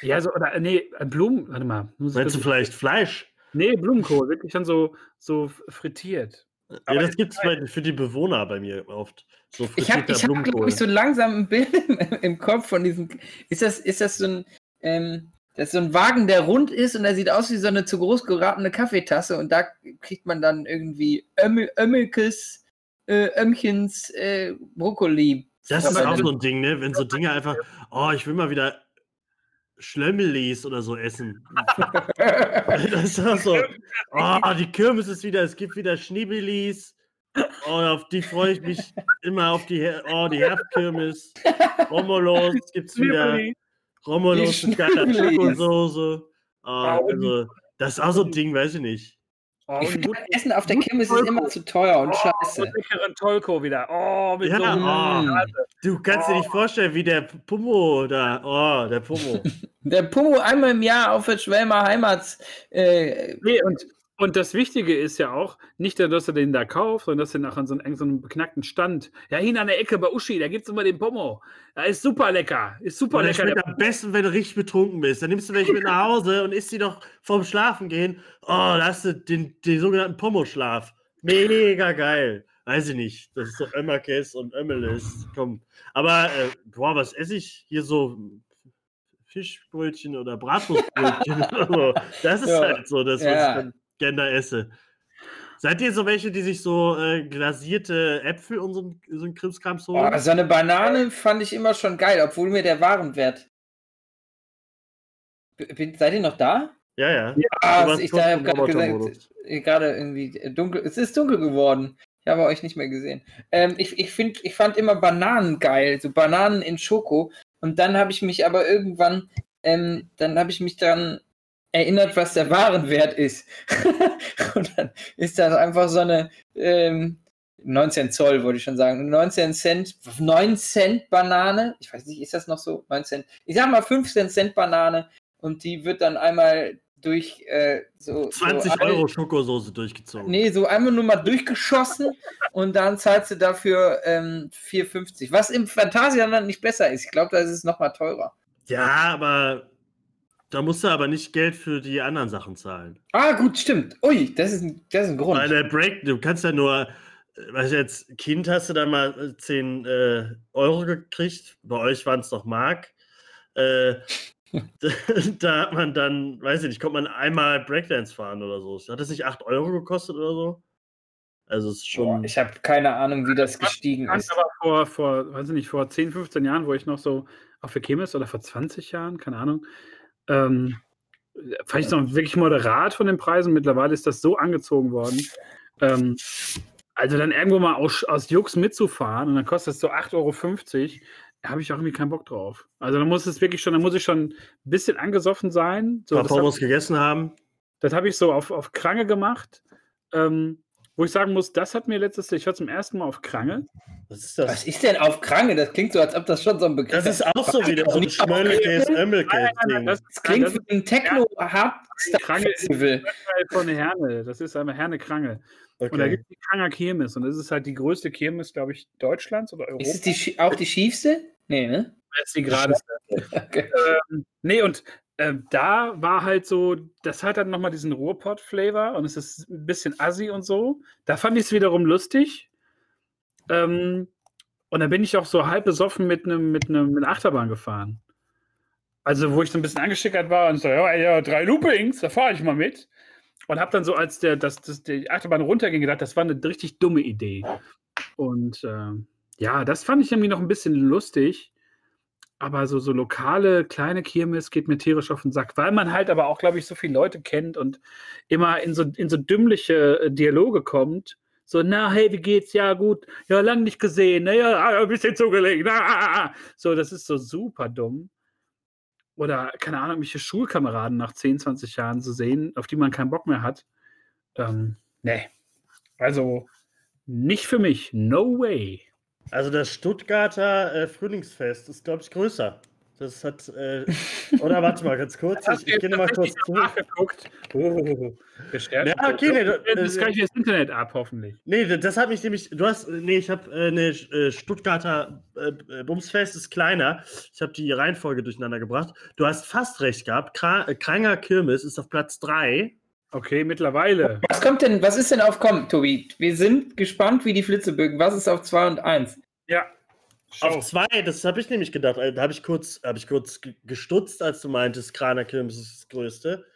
ja, so, oder, nee, Blumen, warte mal. Meinst du vielleicht Fleisch? Nee, Blumenkohl, wirklich dann so, so frittiert. Ja, das gibt es für die Bewohner bei mir oft. So Ich habe, ich hab, glaube ich, so langsam ein Bild im, im Kopf von diesem. Ist das, ist das so ein, ähm, das ist so ein Wagen, der rund ist und der sieht aus wie so eine zu groß geratene Kaffeetasse und da kriegt man dann irgendwie Ömmel, Ömmelkes, äh, Ömmchens, äh, Brokkoli. Das ist auch so ein Ding, ne? Wenn so Dinge einfach, oh, ich will mal wieder Schlömmelis oder so essen. Das ist auch so, oh, die Kirmes ist wieder, es gibt wieder Schniebelis. Oh, auf die freue ich mich immer auf die, Her oh, die Herbstkirmes. Romolos gibt's wieder. Romolos mit geiler. Schokosoße. Oh, und- also, das ist auch so ein Ding, weiß ich nicht. Oh, Ich finde, gut, Essen auf der Kirmes ist immer zu teuer und oh, scheiße. und leckeren Tollko wieder. Oh, mit Ja, so oh. Du kannst dir nicht vorstellen, wie der Pummo da, oh, der Pummo. Der Pummo einmal im Jahr auf der Schwelmer Heimats. Äh, Nee, und, und das Wichtige ist ja auch, nicht, nur, dass er den da kauft, sondern dass er nachher so einen, so einen beknackten Stand. Ja, hin an der Ecke bei Uschi, da gibt es immer den Pommo. Da ist super lecker. Ist super Und der lecker. schmeckt Der am besten, wenn du richtig betrunken bist. Dann nimmst du welche mit nach Hause und isst die doch vorm Schlafen gehen. Oh, da hast du den, den sogenannten Pommo-Schlaf. Mega geil. Weiß ich nicht. Das ist so Ömmerkäse und Ömmelis. Komm. Aber, äh, boah, was esse ich? Hier so Fischbrötchen oder Bratwurstbrötchen oder so. Das ist Ja. halt so, das, was Ja. ich dann gerne esse. Seid ihr so welche, die sich so äh, glasierte Äpfel und so, ein- so ein Krimskrams holen? oh, so eine Banane fand ich immer schon geil, obwohl mir der Warenwert. B- bin- Seid ihr noch da? ja, ja. Ah, Du warst ich da gerade gesagt, äh, gerade irgendwie äh, dunkel. Es ist dunkel geworden. Ich habe euch nicht mehr gesehen. Ähm, ich, ich, find, ich fand immer Bananen geil, so Bananen in Schoko. Und dann habe ich mich aber irgendwann, ähm, dann habe ich mich daran erinnert, was der Warenwert ist. Und dann ist das einfach so eine ähm, 19 Zoll, wollte ich schon sagen. 19 Cent, 9 Cent Banane. Ich weiß nicht, ist das noch so? 9 Cent. Ich sag mal 15 Cent Banane. Und die wird dann einmal durch äh, so. 20 so alle- Euro Schokosoße durchgezogen. Nee, so einmal nur mal durchgeschossen und dann zahlst du dafür ähm, 4,50. Was im Phantasialand nicht besser ist. Ich glaube, da ist es nochmal teurer. Ja, aber da musst du aber nicht Geld für die anderen Sachen zahlen. Ah, gut, stimmt. Ui, das ist ein, das ist ein Grund. Weil der Break, du kannst ja nur, äh, weißt du, als Kind hast du da mal äh, 10 äh, Euro gekriegt. Bei euch waren es doch Mark. Äh, da hat man dann, weiß ich nicht, kommt man einmal Breakdance fahren oder so. Hat das nicht 8 Euro gekostet oder so? Also es ist Boah, schon. ich habe keine Ahnung, wie das gestiegen ist. aber vor, vor, weiß ich nicht, vor 10, 15 Jahren, wo ich noch so auf der Kirmes oder vor 20 Jahren, keine Ahnung, ähm, es noch wirklich moderat von den Preisen. Mittlerweile ist das so angezogen worden. Ähm, also dann irgendwo mal aus, aus Jux mitzufahren und dann kostet es so 8,50 Euro, da habe ich auch irgendwie keinen Bock drauf. Also dann muss es wirklich schon, dann muss ich schon ein bisschen angesoffen sein. So, ein paar hab- Pommes gegessen haben. das habe ich so auf, auf Krange gemacht. Ähm, wo ich sagen muss, das hat mir letztes Jahr, ich war zum ersten Mal auf Krange. Was ist das? Was ist denn auf Krange? Das klingt so, als ob das schon so ein Begriff Das ist auch so wieder so ein Krange? Ömmelkäse-Ding. das, klingt das wie ein techno hard Krange ist von Herne. Das ist einmal Herne Krange. Und da Okay. gibt es die Kranger Kirmes. Und das ist halt die größte Kirmes, glaube ich, Deutschlands oder Europas. Ist es die, auch die schiefste? Nee, ne? Das ist die geradeste. Okay. ähm, nee, und ähm, da war halt so, das hat dann nochmal diesen Ruhrpott-Flavor und es ist ein bisschen assi und so. Da fand ich es wiederum lustig. Ähm, und dann bin ich auch so halb besoffen mit einem mit mit Achterbahn gefahren. Also, wo ich so ein bisschen angeschickert war und so, ja, ja drei Loopings, da fahre ich mal mit. Und habe dann so, als der, das, das, die Achterbahn runterging, gedacht, das war eine richtig dumme Idee. Und ähm, ja, das fand ich irgendwie noch ein bisschen lustig. Aber so, so lokale, kleine Kirmes geht mir tierisch auf den Sack, weil man halt aber auch, glaube ich, so viele Leute kennt und immer in so, in so dümmliche äh, Dialoge kommt. So, na, hey, wie geht's? Ja, gut. Ja, lang nicht gesehen. Na ja, ah, ein bisschen zugelegt. Ah, ah, ah. So, das ist so super dumm. Oder, keine Ahnung, welche Schulkameraden nach 10, 20 Jahren zu sehen, auf die man keinen Bock mehr hat. Ähm, nee. Also, nicht für mich. No way. Also das Stuttgarter äh, Frühlingsfest ist, glaube ich, größer. Das hat. Äh, oder warte mal ganz kurz. Ich, ich gehe nochmal kurz zu. nachgeguckt? Oh. Ja, okay, nee, das das- ist gleich das Internet ab, hoffentlich. Nee, das- hat mich nämlich. Du hast. Nee, ich habe äh, eine äh, Stuttgarter äh, äh, Bumsfest ist kleiner. Ich habe die Reihenfolge durcheinander gebracht. Du hast fast recht gehabt. Kra äh, Kranger Kirmes ist auf Platz 3. Okay, mittlerweile. Was kommt denn, was ist denn auf Komm, Tobi? Wir sind gespannt wie die Flitzebögen. Was ist auf 2 und 1? Ja. Auf 2, das habe ich nämlich gedacht. äh, Da habe ich kurz, hab ich kurz ge- gestutzt, als du meintest, Kraner Kirmes ist das größte.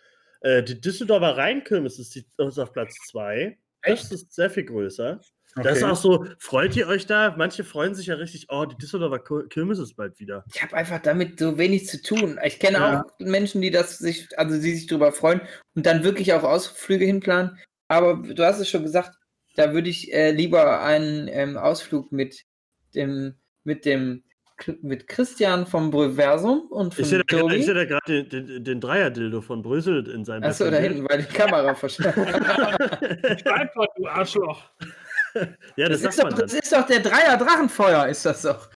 Äh, die Düsseldorfer Rheinkirmes ist, die, ist auf Platz 2. Das ist sehr viel größer. Das ist Okay. auch so, freut ihr euch da? Manche freuen sich ja richtig, oh, die Düsseldorfer Kir- Kirmes ist bald wieder. Ich habe einfach damit so wenig zu tun. Ich kenne Ja. auch Menschen, die das sich, also die sich darüber freuen und dann wirklich auch Ausflüge hinplanen. Aber du hast es schon gesagt, da würde ich äh, lieber einen ähm, Ausflug mit dem, mit dem, mit Christian vom Breversum und von Ich sehe da, ich seh da gerade den, den, den Dreierdildo von Brüssel in seinem Achso, da hinten, weil die Kamera verstanden. Schreib doch, du Arschloch. Ja, Das, das, ist doch, das ist doch der Dreier Drachenfeuer, ist das doch.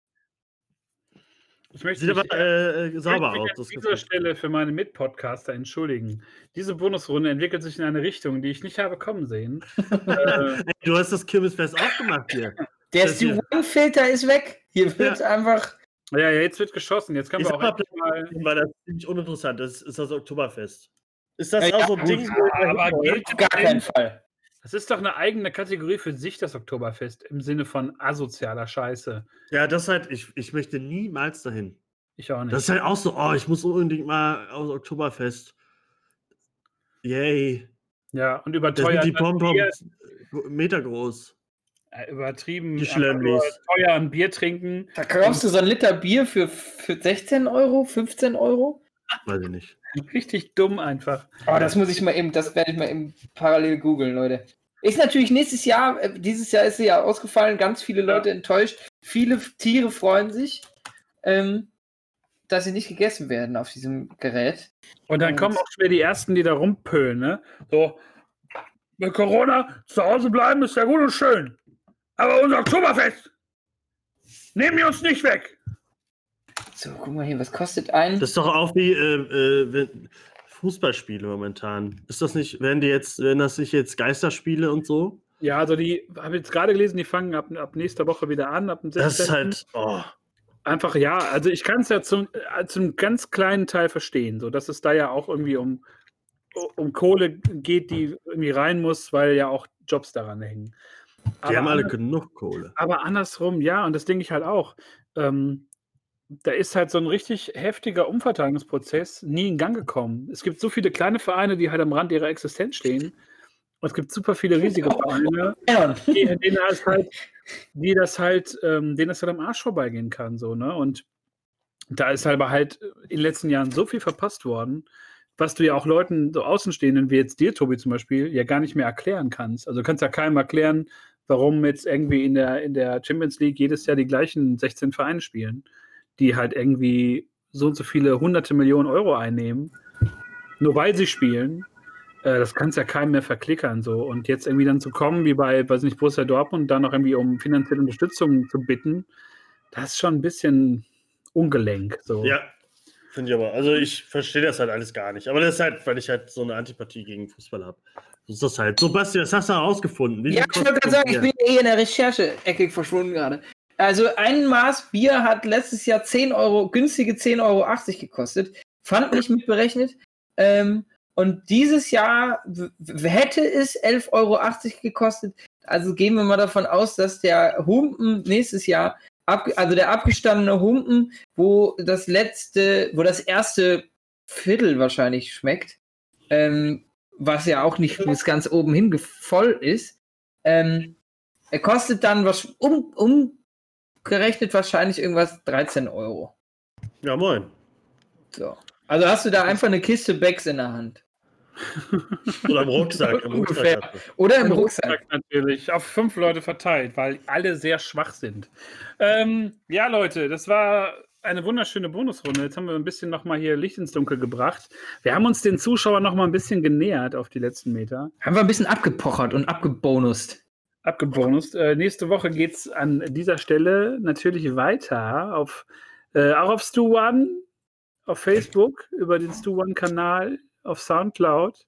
Ich möchte Sieht mich, aber äh, sauber aus. an dieser. Stelle für meine Mitpodcaster entschuldigen. Diese Bonusrunde entwickelt sich in eine Richtung, die ich nicht habe kommen sehen. äh, du hast das Kirmesfest aufgemacht hier. Der Das Stu-One-Filter ist weg. Hier wird einfach. ja, ja, jetzt wird geschossen. Jetzt können Ich wir sag auch mal, weil das ziemlich uninteressant ist, ist das Oktoberfest. Ist das Ja, auch ja, so ein Ding? aber gilt Auf gar keinen Fall. Das ist doch eine eigene Kategorie für sich, das Oktoberfest, im Sinne von asozialer Scheiße. Ja, das halt, ich, ich möchte niemals dahin. Ich auch nicht. Das ist halt auch so, oh, ich muss unbedingt mal aus Oktoberfest. Yay. ja, und Da überteuert. sind die das Bier, übertrieben. Nur Schlemmlis. Teuer ein Bier trinken. Da kaufst du so ein Liter Bier für, für 16 Euro, 15 Euro. Weiß ich nicht. Richtig dumm einfach. Oh, das muss ich mal eben, das werde ich mal eben parallel googeln, Leute. Ist natürlich nächstes Jahr, äh, dieses Jahr ist sie ja ausgefallen, ganz viele Leute enttäuscht. Viele Tiere freuen sich, ähm, dass sie nicht gegessen werden auf diesem Gerät. Und dann Und- kommen auch schon wieder die Ersten, die da rumpölen, ne? So, mit Corona zu Hause bleiben ist ja gut und schön. Aber unser Oktoberfest nehmen die uns nicht weg. So, guck mal hier, was kostet ein? Das ist doch auch wie äh, äh, Fußballspiele momentan. Ist das nicht, werden die jetzt, werden das nicht jetzt Geisterspiele und so? Ja, also die, habe jetzt gerade gelesen, die fangen ab, ab nächster Woche wieder an, ab dem 16. Das ist halt, oh. Einfach ja, also ich kann es ja zum, äh, zum ganz kleinen Teil verstehen, so dass es da ja auch irgendwie um, um Kohle geht, die irgendwie rein muss, weil ja auch Jobs daran hängen. Die haben alle anders- genug Kohle. aber andersrum, ja, und das denke ich halt auch. Ähm, da ist halt so ein richtig heftiger Umverteilungsprozess nie in Gang gekommen. Es gibt so viele kleine Vereine, die halt am Rand ihrer Existenz stehen. Und es gibt super viele riesige Vereine, Ja, die, denen das halt, die das halt, ähm, denen das halt am Arsch vorbeigehen kann, so, ne? Und da ist aber halt in den letzten Jahren so viel verpasst worden, was du ja auch Leuten, so Außenstehenden wie jetzt dir, Tobi zum Beispiel, ja gar nicht mehr erklären kannst. Also du kannst ja keinem erklären, warum jetzt irgendwie in der, in der Champions League jedes Jahr die gleichen 16 Vereine spielen, die halt irgendwie so und so viele hunderte Millionen Euro einnehmen, nur weil sie spielen. Äh, das kannst ja keinem mehr verklickern so. Und jetzt irgendwie dann zu kommen, wie bei, weiß nicht, Borussia Dortmund, da noch irgendwie um finanzielle Unterstützung zu bitten, das ist schon ein bisschen ungelenk. So. Ja, finde ich aber. Also ich verstehe das halt alles gar nicht. Aber das ist halt, weil ich halt so eine Antipathie gegen Fußball habe. So ist das halt. So, Basti, das hast du herausgefunden. Wie Ja, ich wollte gerade sagen, ich Bier? bin eh in der Recherche-Ecke verschwunden gerade. Also ein Maß Bier hat letztes Jahr 10 Euro, günstige 10,80 Euro gekostet. Fand nicht mitberechnet. Ähm, und dieses Jahr hätte es 11,80 Euro gekostet. Also gehen wir mal davon aus, dass der Humpen nächstes Jahr, also der abgestandene Humpen, wo das letzte, wo das erste Viertel wahrscheinlich schmeckt, ähm, was ja auch nicht bis ganz oben hin voll ist, ähm, er kostet dann was um, umgerechnet wahrscheinlich irgendwas 13 Euro. Ja, moin. So. Also hast du da einfach eine Kiste Becks in der Hand. Oder im Rucksack. Im Ungefähr. Rucksack. Oder im Im Rucksack. natürlich, auf fünf Leute verteilt, weil alle sehr schwach sind. Ähm, ja, Leute, das war eine wunderschöne Bonusrunde. Jetzt haben wir ein bisschen nochmal hier Licht ins Dunkel gebracht. Wir haben uns den Zuschauern nochmal ein bisschen genähert auf die letzten Meter. Haben wir ein bisschen abgepochert und abgebonust. Abgebonust. Äh, nächste Woche geht es an dieser Stelle natürlich weiter auf, äh, auch auf Stu One. auf Facebook über den Stu One-Kanal auf Soundcloud.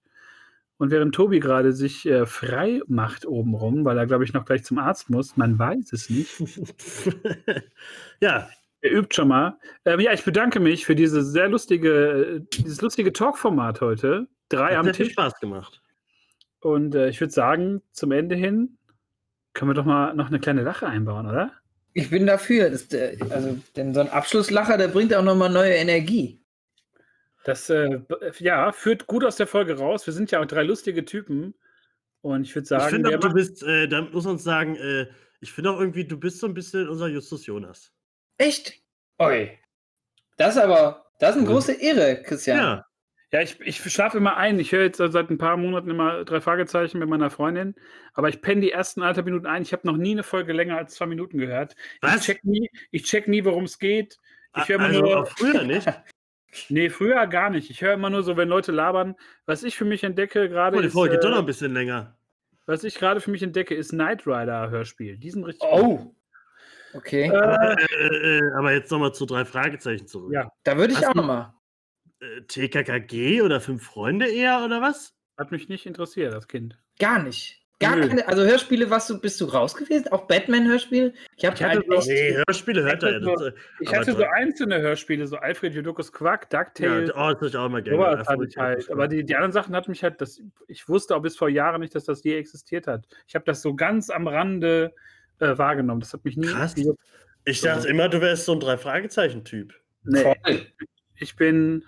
Und während Tobi gerade sich äh, frei macht obenrum, weil er, glaube ich, noch gleich zum Arzt muss, man weiß es nicht. ja. Er übt schon mal. Ähm, ja, ich bedanke mich für diese sehr lustige, äh, dieses lustige Talk-Format heute. Drei Hat am sehr viel Tisch. Spaß gemacht. Und äh, ich würde sagen, zum Ende hin können wir doch mal noch eine kleine Lache einbauen, oder? Ich bin dafür. Das, äh, also, denn so ein Abschlusslacher, der bringt auch nochmal neue Energie. Das äh, b- ja, führt gut aus der Folge raus. Wir sind ja auch drei lustige Typen. Und ich würde Ich sagen, finde wer auch, du bist, äh, da muss man sagen, äh, ich finde auch irgendwie, du bist so ein bisschen unser Justus Jonas. Echt? Oi. Das ist aber, das ist eine große Ehre, Christian. Ja. Ja, ich, ich schlafe immer ein. Ich höre jetzt seit ein paar Monaten immer drei Fragezeichen mit meiner Freundin. Aber ich penne die ersten anderthalb Minuten ein. Ich habe noch nie eine Folge länger als zwei Minuten gehört. Ich Was? check nie, ich check nie worum es geht. Ich höre immer also nur. früher nicht. Nee, früher gar nicht. Ich höre immer nur so, wenn Leute labern. Was ich für mich entdecke gerade Oh, die ist. Folge geht doch noch Äh, ein bisschen länger. was ich gerade für mich entdecke, ist Knight Rider Hörspiel. Die sind richtig. Oh. Okay. Äh, Aber, äh, äh, aber jetzt nochmal zu drei Fragezeichen zurück. Ja. da würde ich hast auch nochmal. Äh, TKKG oder Fünf Freunde eher oder was? Hat mich nicht interessiert, das Kind. Gar nicht. Gar Nö. keine, also Hörspiele, was du, bist du raus gewesen? Auch Batman-Hörspiel? Ich habe Ich hatte halt so- echt, Nee, Hörspiele hört er ja. so- Ich hatte so einzelne Hörspiele, so Alfred Jodokus Quack, ja, DuckTales. oh, das ich auch immer gerne. Sowas hatte ich halt. Aber die, die anderen Sachen hat mich halt, das, ich wusste auch bis vor Jahren nicht, dass das je existiert hat. Ich habe das so ganz am Rande äh, wahrgenommen. Das hat mich nie. Krass. gejuckt. Ich dachte immer, du wärst so ein Drei-Fragezeichen-Typ. Nee, voll. ich bin.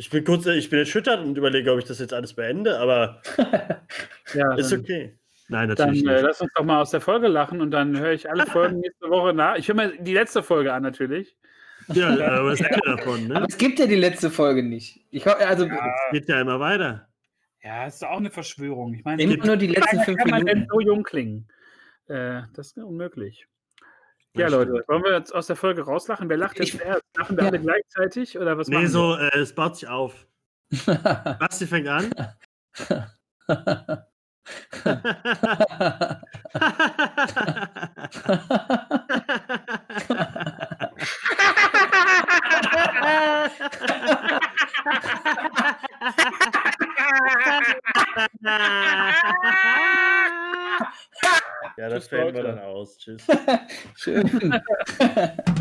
Ich bin kurz, ich bin erschüttert und überlege, ob ich das jetzt alles beende, aber Ja, ist dann, okay. Nein, dann natürlich äh, nicht. lass uns doch mal aus der Folge lachen und dann höre ich alle Folgen nächste Woche nach. Ich höre mir die letzte Folge an, natürlich. Ja, aber das Ende davon, Aber ne? es gibt ja die letzte Folge nicht. Ich, also Es geht ja immer weiter. Ja, ist doch auch eine Verschwörung. Ich meine, immer nur die letzten fünf kann man denn Minuten. so jung klingen. Äh, das ist unmöglich. Ja, Leute, wollen wir jetzt aus der Folge rauslachen? Wer lacht jetzt erst? Lachen wir Ja. alle gleichzeitig oder was Nee, wir? so, äh, es baut sich auf. Basti fängt an. ja, das Tschüss, wir Leute. dann aus. Tschüss. Schön.